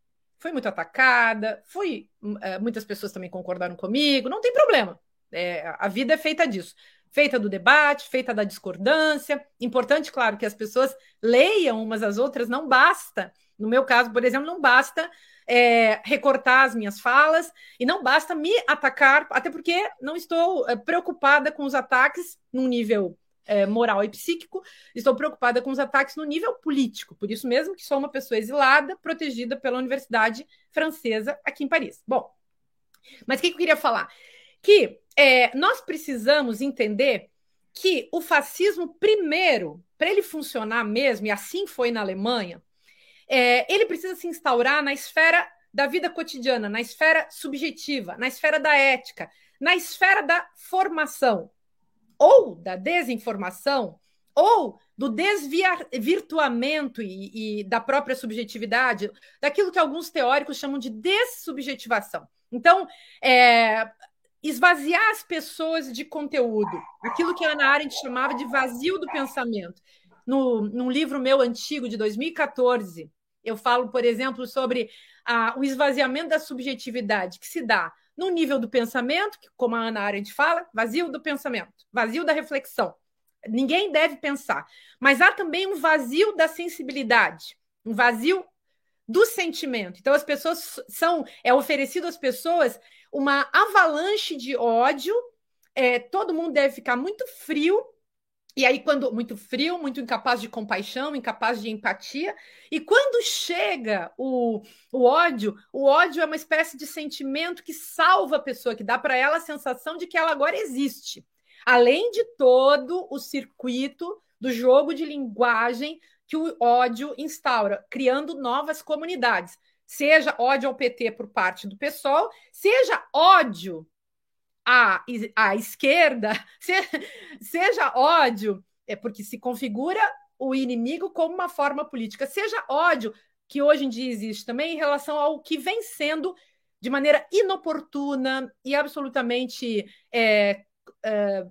foi muito atacada, fui, é, muitas pessoas também concordaram comigo, não tem problema. É, a vida é feita disso. Feita do debate, feita da discordância. Importante, claro, que as pessoas leiam umas às outras, não basta No meu caso, por exemplo, não basta é, recortar as minhas falas e não basta me atacar, até porque não estou é, preocupada com os ataques num nível é, moral e psíquico, estou preocupada com os ataques no nível político. Por isso mesmo que sou uma pessoa exilada, protegida pela Universidade Francesa aqui em Paris. Bom, mas o que eu queria falar? Que é, nós precisamos entender que o fascismo, primeiro, para ele funcionar mesmo, e assim foi na Alemanha, é, ele precisa se instaurar na esfera da vida cotidiana, na esfera subjetiva, na esfera da ética, na esfera da formação, ou da desinformação, ou do desvirtuamento e, e, da própria subjetividade, daquilo que alguns teóricos chamam de dessubjetivação. Então, é, esvaziar as pessoas de conteúdo, aquilo que a Ana Arendt chamava de vazio do pensamento. No, num livro meu antigo, de 2014, eu falo, por exemplo, sobre a, o esvaziamento da subjetividade que se dá no nível do pensamento, que, como a Ana Arendt fala, vazio do pensamento, vazio da reflexão. Ninguém deve pensar. Mas há também um vazio da sensibilidade, um vazio do sentimento. Então, as pessoas são. É oferecido às pessoas uma avalanche de ódio. É, todo mundo deve ficar muito frio e aí, quando muito frio, muito incapaz de compaixão, incapaz de empatia, e quando chega o, o ódio, o ódio é uma espécie de sentimento que salva a pessoa, que dá para ela a sensação de que ela agora existe. Além de todo o circuito do jogo de linguagem que o ódio instaura, criando novas comunidades. Seja ódio ao PT por parte do PSOL, seja ódio à, à esquerda, seja ódio, é porque se configura o inimigo como uma forma política, seja ódio, que hoje em dia existe também em relação ao que vem sendo de maneira inoportuna e absolutamente é, é,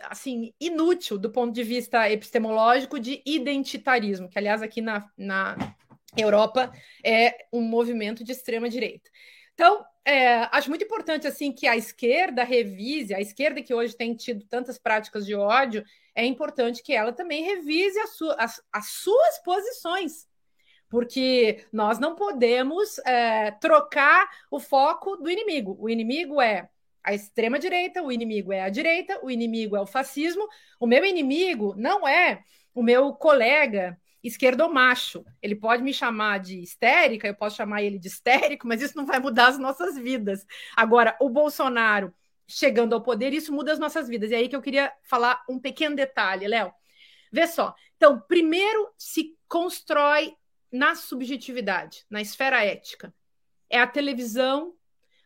assim inútil do ponto de vista epistemológico de identitarismo, que aliás aqui na, na Europa é um movimento de extrema direita. Então, é, acho muito importante assim que a esquerda revise, a esquerda que hoje tem tido tantas práticas de ódio, é importante que ela também revise as, as, as suas posições, porque nós não podemos é, trocar o foco do inimigo. O inimigo é a extrema direita, o inimigo é a direita, o inimigo é o fascismo. O meu inimigo não é o meu colega esquerdomacho. Ele pode me chamar de histérica, eu posso chamar ele de histérico, mas isso não vai mudar as nossas vidas. Agora, o Bolsonaro chegando ao poder, isso muda as nossas vidas. E é aí que eu queria falar um pequeno detalhe, Léo. Vê só. Então, primeiro se constrói na subjetividade, na esfera ética. É a televisão,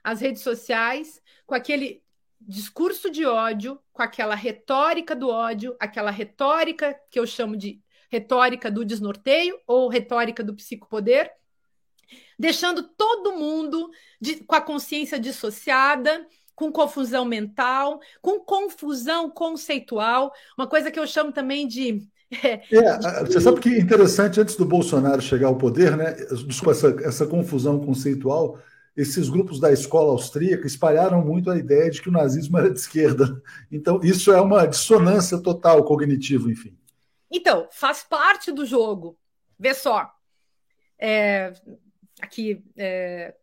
as redes sociais, com aquele discurso de ódio, com aquela retórica do ódio, aquela retórica que eu chamo de retórica do desnorteio ou retórica do psicopoder, deixando todo mundo de, com a consciência dissociada, com confusão mental, com confusão conceitual, uma coisa que eu chamo também de. É, é, você sabe que interessante, antes do Bolsonaro chegar ao poder, né? Desculpa, essa, essa confusão conceitual, esses grupos da escola austríaca espalharam muito a ideia de que o nazismo era de esquerda. Então, isso é uma dissonância total cognitiva, enfim. Então, faz parte do jogo. Vê só. É, aqui, é,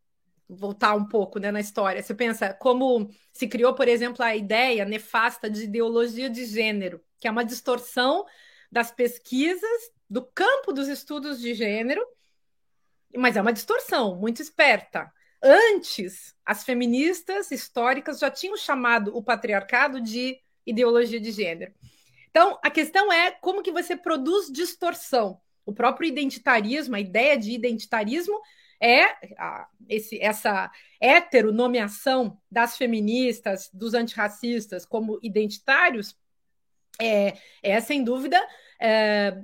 voltar um pouco né, na história. Você pensa como se criou, por exemplo, a ideia nefasta de ideologia de gênero, que é uma distorção das pesquisas do campo dos estudos de gênero, mas é uma distorção muito esperta. Antes, as feministas históricas já tinham chamado o patriarcado de ideologia de gênero. Então, a questão é como que você produz distorção. O próprio identitarismo, a ideia de identitarismo é a, esse, essa heteronomeação das feministas, dos antirracistas como identitários, é, é sem dúvida, é,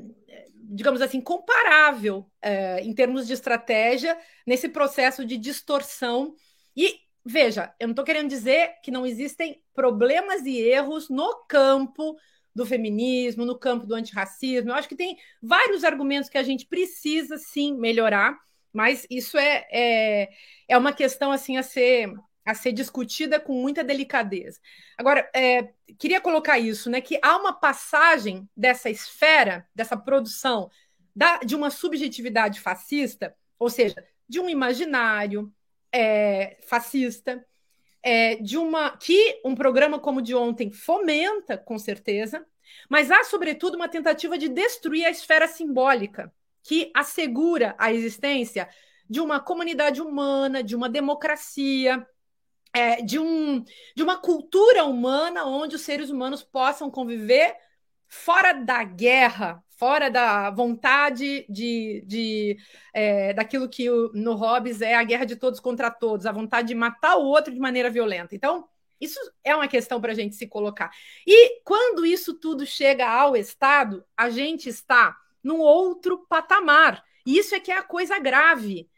digamos assim, comparável é, em termos de estratégia nesse processo de distorção. E veja, eu não estou querendo dizer que não existem problemas e erros no campo do feminismo, no campo do antirracismo. Eu acho que tem vários argumentos que a gente precisa sim melhorar, mas isso é, é, é uma questão assim a ser a ser discutida com muita delicadeza. Agora, é, queria colocar isso, né? Que há uma passagem dessa esfera, dessa produção da, de uma subjetividade fascista, ou seja, de um imaginário é, fascista, é, de uma que um programa como o de ontem fomenta, com certeza, mas há, sobretudo, uma tentativa de destruir a esfera simbólica que assegura a existência de uma comunidade humana, de uma democracia, é, de, um, de uma cultura humana onde os seres humanos possam conviver fora da guerra, fora da vontade de, de é, daquilo que o, no Hobbes é a guerra de todos contra todos, a vontade de matar o outro de maneira violenta. Então, isso é uma questão para a gente se colocar. E quando isso tudo chega ao Estado, a gente está num outro patamar. E isso é que é a coisa grave,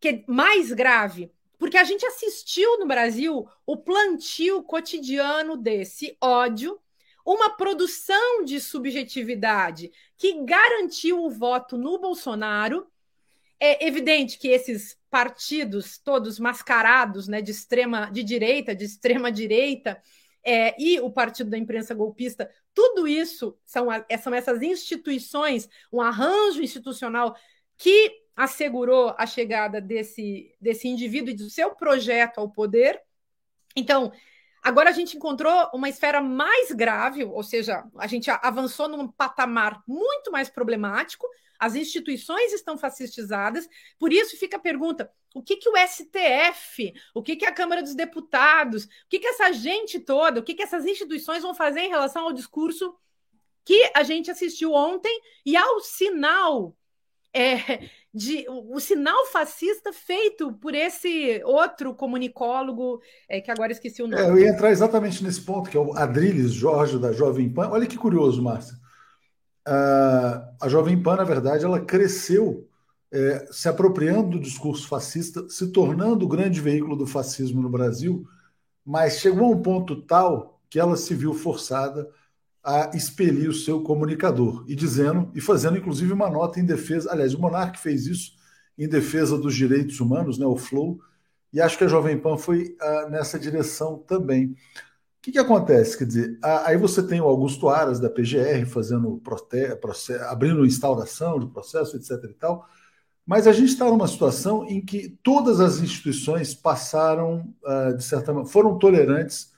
que é mais grave, porque a gente assistiu no Brasil o plantio cotidiano desse ódio uma produção de subjetividade que garantiu o voto no Bolsonaro. É evidente que esses partidos todos mascarados, né, de extrema de direita, de extrema direita, é, e o partido da imprensa golpista, tudo isso são, são essas instituições, um arranjo institucional que assegurou a chegada desse, desse indivíduo e do seu projeto ao poder. Então, Agora a gente encontrou uma esfera mais grave, ou seja, a gente avançou num patamar muito mais problemático. As instituições estão fascistizadas, por isso fica a pergunta: o que, que o STF, o que, que a Câmara dos Deputados, o que, que essa gente toda, o que, que essas instituições vão fazer em relação ao discurso que a gente assistiu ontem e ao sinal é, de o, o, sinal fascista feito por esse outro comunicólogo, é, que agora esqueci o nome. É, eu ia entrar exatamente nesse ponto, que é o Adriles Jorge, da Jovem Pan. Olha que curioso, Márcia. Uh, a Jovem Pan, na verdade, ela cresceu é, se apropriando do discurso fascista, se tornando o grande veículo do fascismo no Brasil, mas chegou a um ponto tal que ela se viu forçada a expelir o seu comunicador e dizendo e fazendo inclusive uma nota em defesa. Aliás, o Monarque fez isso em defesa dos direitos humanos, né, o Flow, e acho que a Jovem Pan foi uh, nessa direção também. O que, que acontece? Quer dizer, aí você tem o Augusto Aras da PGR fazendo abrindo instauração de processo, etc. e tal. Mas a gente está numa situação em que todas as instituições passaram, uh, de certa maneira, foram tolerantes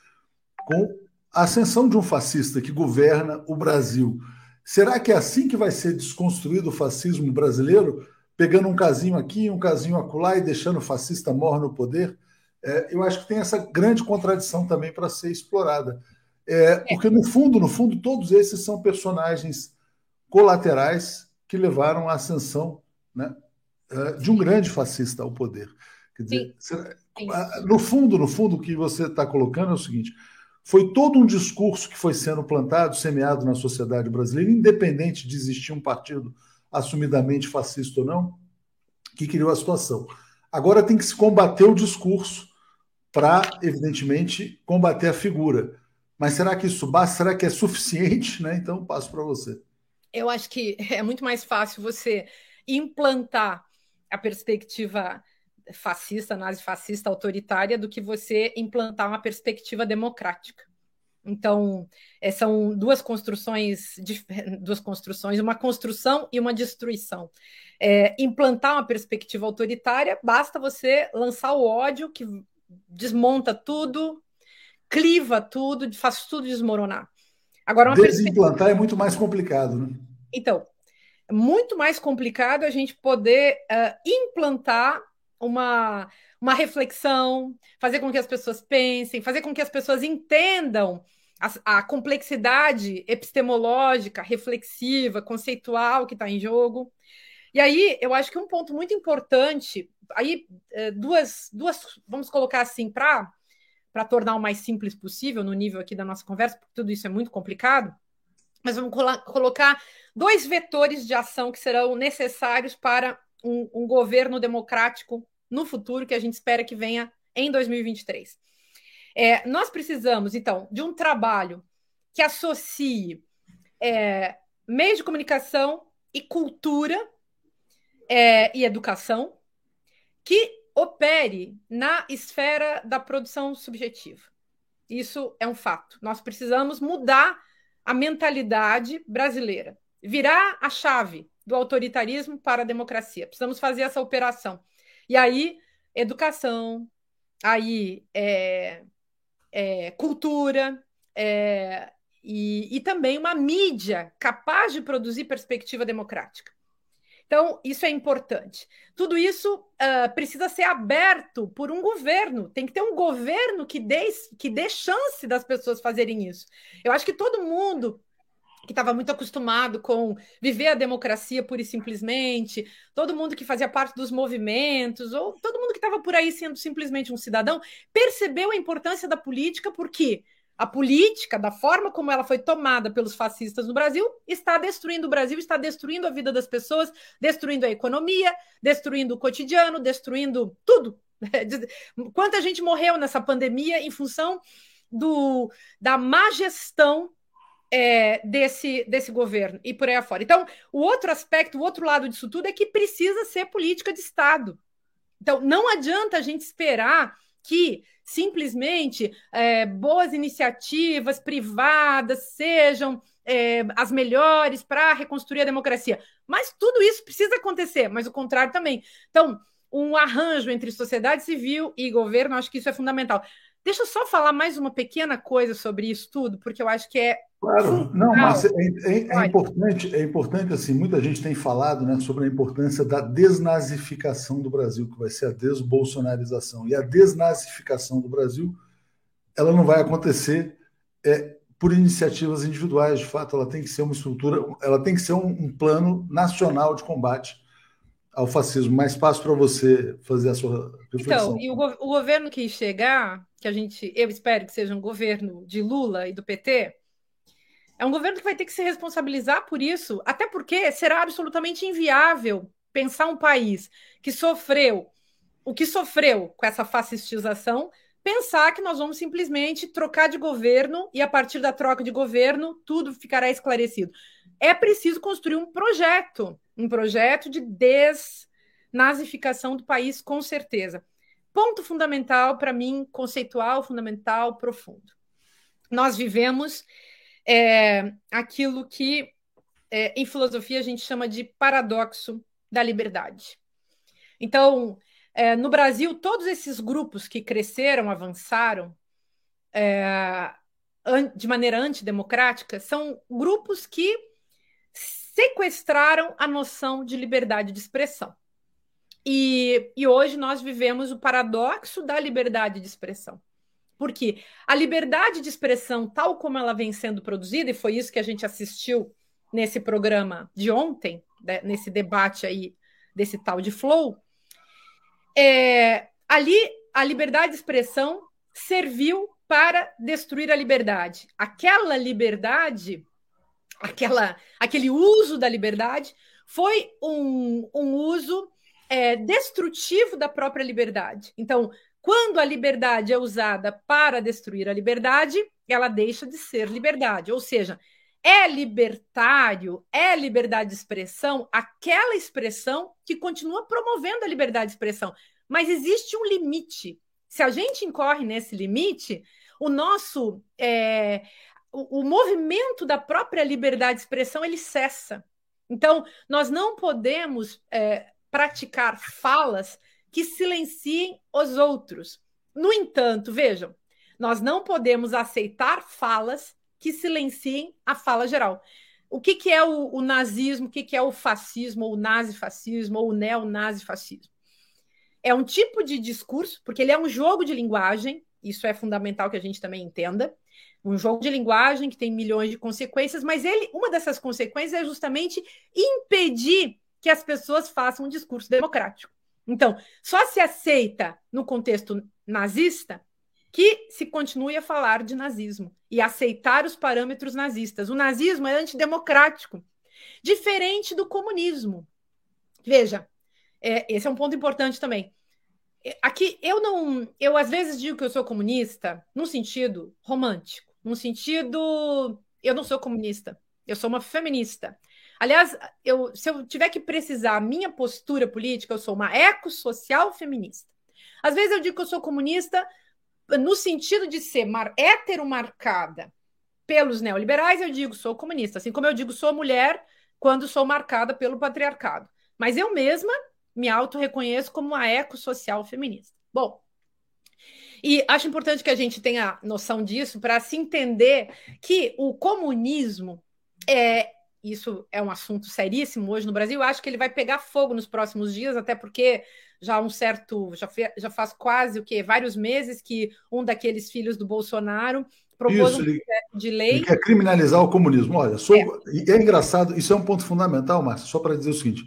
com a ascensão de um fascista que governa o Brasil. Será que é assim que vai ser desconstruído o fascismo brasileiro? Pegando um casinho aqui, um casinho acolá e deixando o fascista morrer no poder? É, eu acho que tem essa grande contradição também para ser explorada. É, porque, no fundo, no fundo, todos esses são personagens colaterais que levaram à ascensão né, é, de um grande fascista ao poder. Quer dizer, no fundo, no fundo, o que você está colocando é o seguinte: foi todo um discurso que foi sendo plantado, semeado na sociedade brasileira, independente de existir um partido assumidamente fascista ou não, que criou a situação. Agora tem que se combater o discurso para, evidentemente, combater a figura. Mas será que isso basta? Será que é suficiente? Né? Então, passo para você. Eu acho que é muito mais fácil você implantar a perspectiva fascista, nazifascista, autoritária, do que você implantar uma perspectiva democrática. Então, é, são duas construções, duas construções, uma construção e uma destruição. É, implantar uma perspectiva autoritária, basta você lançar o ódio que desmonta tudo, cliva tudo, faz tudo desmoronar. Agora, Desimplantar perspectiva... é muito mais complicado, né? Então, é muito mais complicado a gente poder uh, implantar uma, uma reflexão, fazer com que as pessoas pensem, fazer com que as pessoas entendam a, a complexidade epistemológica, reflexiva, conceitual que está em jogo. E aí, eu acho que um ponto muito importante, aí é, duas, duas vamos colocar assim, para para tornar o mais simples possível no nível aqui da nossa conversa, porque tudo isso é muito complicado, mas vamos colocar dois vetores de ação que serão necessários para um, um governo democrático no futuro que a gente espera que venha em 2023. É, nós precisamos, então, de um trabalho que associe é, meios de comunicação e cultura é, e educação que opere na esfera da produção subjetiva. Isso é um fato. Nós precisamos mudar a mentalidade brasileira. Virar a chave do autoritarismo para a democracia. Precisamos fazer essa operação. E aí, educação, aí é, é cultura, é, e, e também uma mídia capaz de produzir perspectiva democrática. Então, isso é importante. Tudo isso uh, precisa ser aberto por um governo. Tem que ter um governo que dê, que dê chance das pessoas fazerem isso. Eu acho que todo mundo que estava muito acostumado com viver a democracia pura e simplesmente, todo mundo que fazia parte dos movimentos, ou todo mundo que estava por aí sendo simplesmente um cidadão, percebeu a importância da política, porque a política, da forma como ela foi tomada pelos fascistas no Brasil, está destruindo o Brasil, está destruindo a vida das pessoas, destruindo a economia, destruindo o cotidiano, destruindo tudo. Quanta gente morreu nessa pandemia em função do, da má gestão é, desse, desse governo e por aí afora. Então, o outro aspecto, o outro lado disso tudo é que precisa ser política de Estado. Então, não adianta a gente esperar que simplesmente é, boas iniciativas privadas sejam é, as melhores para reconstruir a democracia. Mas tudo isso precisa acontecer, mas o contrário também. Então, um arranjo entre sociedade civil e governo, acho que isso é fundamental. Deixa eu só falar mais uma pequena coisa sobre isso tudo, porque eu acho que é. Claro, não, mas é, é, é importante, é importante, assim, muita gente tem falado né, sobre a importância da desnazificação do Brasil, que vai ser a desbolsonarização. E a desnazificação do Brasil, ela não vai acontecer é, por iniciativas individuais, de fato, ela tem que ser uma estrutura, ela tem que ser um, um plano nacional de combate ao fascismo. Mais fácil para você fazer a sua reflexão. Então, e o, o governo que chegar que a gente, eu espero que seja um governo de Lula e do PT, é um governo que vai ter que se responsabilizar por isso, até porque será absolutamente inviável pensar um país que sofreu o que sofreu com essa fascistização, pensar que nós vamos simplesmente trocar de governo e a partir da troca de governo tudo ficará esclarecido. É preciso construir um projeto, um projeto de desnazificação do país, com certeza ponto fundamental para mim, conceitual, fundamental, profundo. Nós vivemos é, aquilo que é, em filosofia a gente chama de paradoxo da liberdade. Então, é, no Brasil, todos esses grupos que cresceram, avançaram é, de maneira antidemocrática são grupos que sequestraram a noção de liberdade de expressão. E, e hoje nós vivemos o paradoxo da liberdade de expressão. Porque a liberdade de expressão, tal como ela vem sendo produzida, e foi isso que a gente assistiu nesse programa de ontem, né, nesse debate aí desse tal de flow, é, ali a liberdade de expressão serviu para destruir a liberdade. Aquela liberdade, aquela, aquele uso da liberdade foi um, um uso é, destrutivo da própria liberdade. Então, quando a liberdade é usada para destruir a liberdade, ela deixa de ser liberdade. Ou seja, é libertário, é liberdade de expressão, aquela expressão que continua promovendo a liberdade de expressão. Mas existe um limite. Se a gente incorre nesse limite, o nosso é, o, movimento da própria liberdade de expressão ele cessa. Então, nós não podemos é, praticar falas que silenciem os outros. No entanto, vejam, nós não podemos aceitar falas que silenciem a fala geral. O que, que é o, o nazismo, o que, que é o fascismo, ou o nazifascismo, ou o neonazifascismo? É um tipo de discurso, porque ele é um jogo de linguagem, isso é fundamental que a gente também entenda. Um jogo de linguagem que tem milhões de consequências, mas ele, uma dessas consequências é justamente impedir que as pessoas façam um discurso democrático. Então, só se aceita no contexto nazista que se continue a falar de nazismo e aceitar os parâmetros nazistas. O nazismo é antidemocrático, diferente do comunismo. Veja, é, esse é um ponto importante também. É, aqui eu não, eu às vezes digo que eu sou comunista num sentido romântico, num sentido eu não sou comunista, eu sou uma feminista. Aliás, eu, se eu tiver que precisar a minha postura política, eu sou uma ecossocial feminista. Às vezes eu digo que eu sou comunista no sentido de ser mar, heteromarcada pelos neoliberais, eu digo sou comunista. Assim como eu digo sou mulher quando sou marcada pelo patriarcado. Mas eu mesma me auto-reconheço como uma ecossocial feminista. Bom, e acho importante que a gente tenha noção disso para se entender que o comunismo é. Isso é um assunto seríssimo hoje no Brasil. Eu acho que ele vai pegar fogo nos próximos dias, até porque já um certo. Já, fe, já faz quase o quê? Vários meses que um daqueles filhos do Bolsonaro propôs isso, um projeto de lei. Ele quer criminalizar o comunismo. Olha, sou, é. é engraçado, isso é um ponto fundamental, Márcia, só para dizer o seguinte: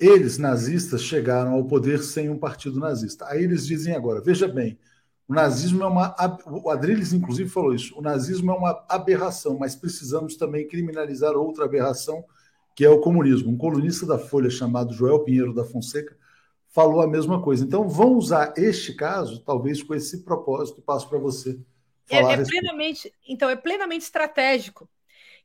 eles, nazistas, chegaram ao poder sem um partido nazista. Aí eles dizem agora: veja bem, o nazismo é uma. O Adriles, inclusive, falou isso. O nazismo é uma aberração, mas precisamos também criminalizar outra aberração, que é o comunismo. Um colunista da Folha chamado Joel Pinheiro da Fonseca falou a mesma coisa. Então, vão usar este caso, talvez com esse propósito. Passo para você. É, é plenamente, então, é plenamente estratégico.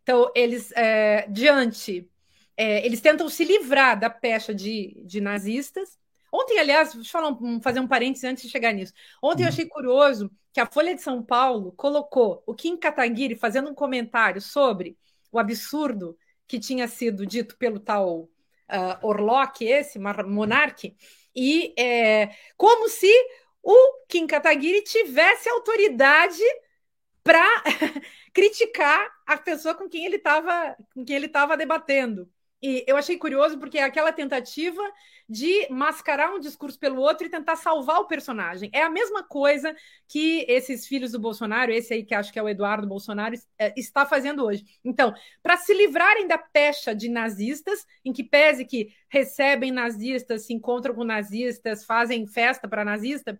Então, eles, é, diante, é, eles tentam se livrar da pecha de, de nazistas, Ontem, aliás, deixa eu falar um, fazer um parênteses antes de chegar nisso. Ontem eu uhum. achei curioso que a Folha de São Paulo colocou o Kim Kataguiri fazendo um comentário sobre o absurdo que tinha sido dito pelo tal uh, Orlock, esse monarque, e é, como se o Kim Kataguiri tivesse autoridade para criticar a pessoa com quem ele estava com quem ele estava debatendo. E eu achei curioso porque é aquela tentativa de mascarar um discurso pelo outro e tentar salvar o personagem. É a mesma coisa que esses filhos do Bolsonaro, esse aí que acho que é o Eduardo Bolsonaro, é, está fazendo hoje. Então, para se livrarem da pecha de nazistas, em que pese que recebem nazistas, se encontram com nazistas, fazem festa para nazista,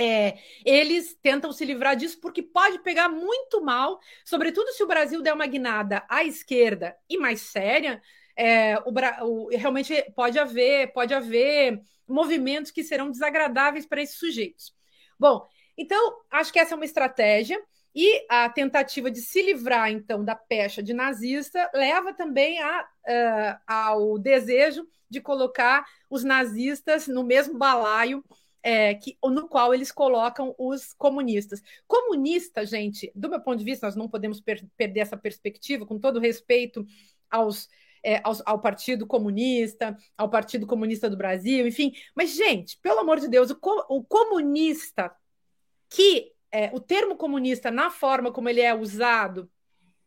é, eles tentam se livrar disso porque pode pegar muito mal, sobretudo se o Brasil der uma guinada à esquerda e mais séria, é, o, o, realmente pode haver, pode haver movimentos que serão desagradáveis para esses sujeitos. Bom, então acho que essa é uma estratégia. E a tentativa de se livrar, então, da pecha de nazista leva também a, uh, ao desejo de colocar os nazistas no mesmo balaio é, que, no qual eles colocam os comunistas. Comunista, gente, do meu ponto de vista, nós não podemos per perder essa perspectiva, com todo respeito aos é, ao, ao, Partido Comunista, ao Partido Comunista do Brasil, enfim. Mas, gente, pelo amor de Deus, o, co o comunista, que é, o termo comunista, na forma como ele é usado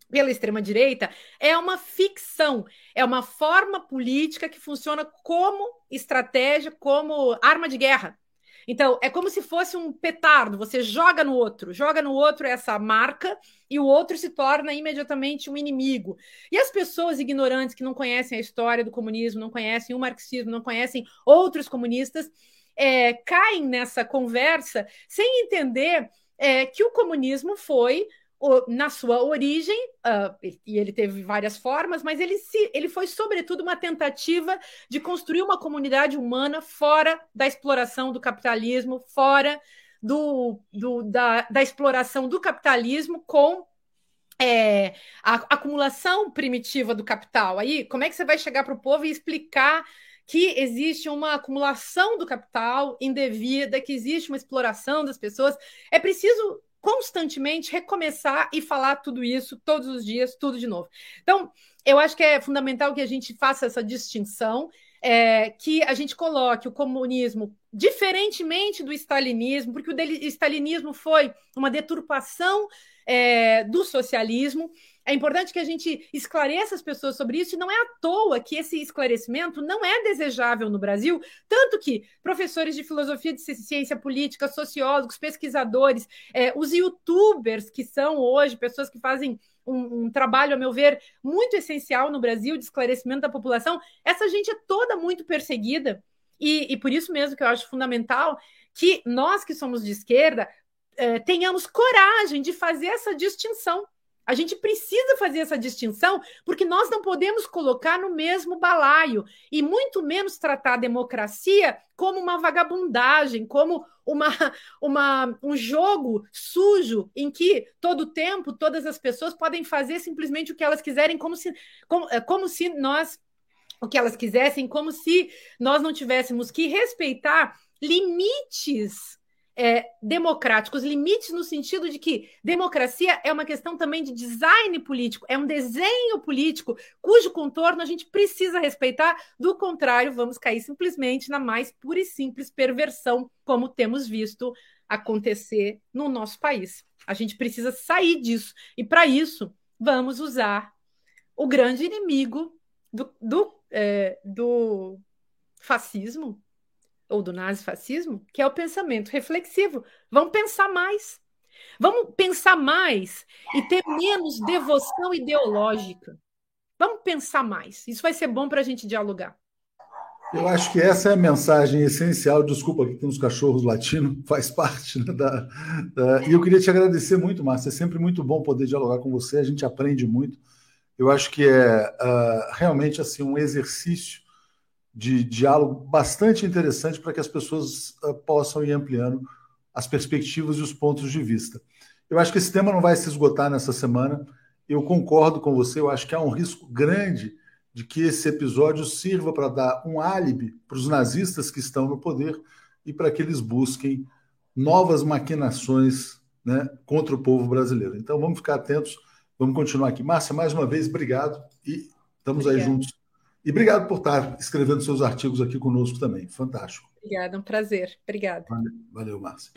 pela extrema-direita, é uma ficção, é uma forma política que funciona como estratégia, como arma de guerra. Então, é como se fosse um petardo, você joga no outro, joga no outro essa marca e o outro se torna imediatamente um inimigo. E as pessoas ignorantes que não conhecem a história do comunismo, não conhecem o marxismo, não conhecem outros comunistas, é, caem nessa conversa sem entender é, que o comunismo foi na sua origem, uh, e ele teve várias formas, mas ele, se, ele foi, sobretudo, uma tentativa de construir uma comunidade humana fora da exploração do capitalismo, fora do, do da, da exploração do capitalismo com é, a acumulação primitiva do capital. Aí, como é que você vai chegar para o povo e explicar que existe uma acumulação do capital indevida, que existe uma exploração das pessoas? É preciso constantemente recomeçar e falar tudo isso todos os dias, tudo de novo. Então, eu acho que é fundamental que a gente faça essa distinção, é, que a gente coloque o comunismo diferentemente do stalinismo, porque o stalinismo foi uma deturpação é, do socialismo. É importante que a gente esclareça as pessoas sobre isso, e não é à toa que esse esclarecimento não é desejável no Brasil, tanto que professores de filosofia de ciência política, sociólogos, pesquisadores, é, os youtubers, que são hoje pessoas que fazem um, um, trabalho, a meu ver, muito essencial no Brasil de esclarecimento da população, essa gente é toda muito perseguida, e, e por isso mesmo que eu acho fundamental que nós que somos de esquerda é, tenhamos coragem de fazer essa distinção a gente precisa fazer essa distinção porque nós não podemos colocar no mesmo balaio e muito menos tratar a democracia como uma vagabundagem, como uma, uma, um jogo sujo em que todo tempo todas as pessoas podem fazer simplesmente o que elas quiserem, como se, como, é, como se nós o que elas quisessem, como se nós não tivéssemos que respeitar limites é, democráticos, limites no sentido de que democracia é uma questão também de design político, é um desenho político cujo contorno a gente precisa respeitar, do contrário, vamos cair simplesmente na mais pura e simples perversão, como temos visto acontecer no nosso país. A gente precisa sair disso, e para isso, vamos usar o grande inimigo do, do, é, do fascismo, ou do nazifascismo, que é o pensamento reflexivo. Vamos pensar mais. Vamos pensar mais e ter menos devoção ideológica. Vamos pensar mais. Isso vai ser bom para a gente dialogar. Eu acho que essa é a mensagem essencial. Desculpa, aqui tem uns cachorros latinos, faz parte né, da, da, E eu queria te agradecer muito, Márcia. É sempre muito bom poder dialogar com você. A gente aprende muito. Eu acho que é uh, realmente assim um exercício de diálogo bastante interessante para que as pessoas uh, possam ir ampliando as perspectivas e os pontos de vista. Eu acho que esse tema não vai se esgotar nessa semana. Eu concordo com você, eu acho que há um risco grande de que esse episódio sirva para dar um álibi para os nazistas que estão no poder e para que eles busquem novas maquinações né, contra o povo brasileiro. Então vamos ficar atentos, vamos continuar aqui. Márcia, mais uma vez, obrigado e estamos Obrigada. aí juntos e obrigado por estar escrevendo seus artigos aqui conosco também. Fantástico. Obrigada, um prazer. Obrigada. Valeu, valeu Márcia.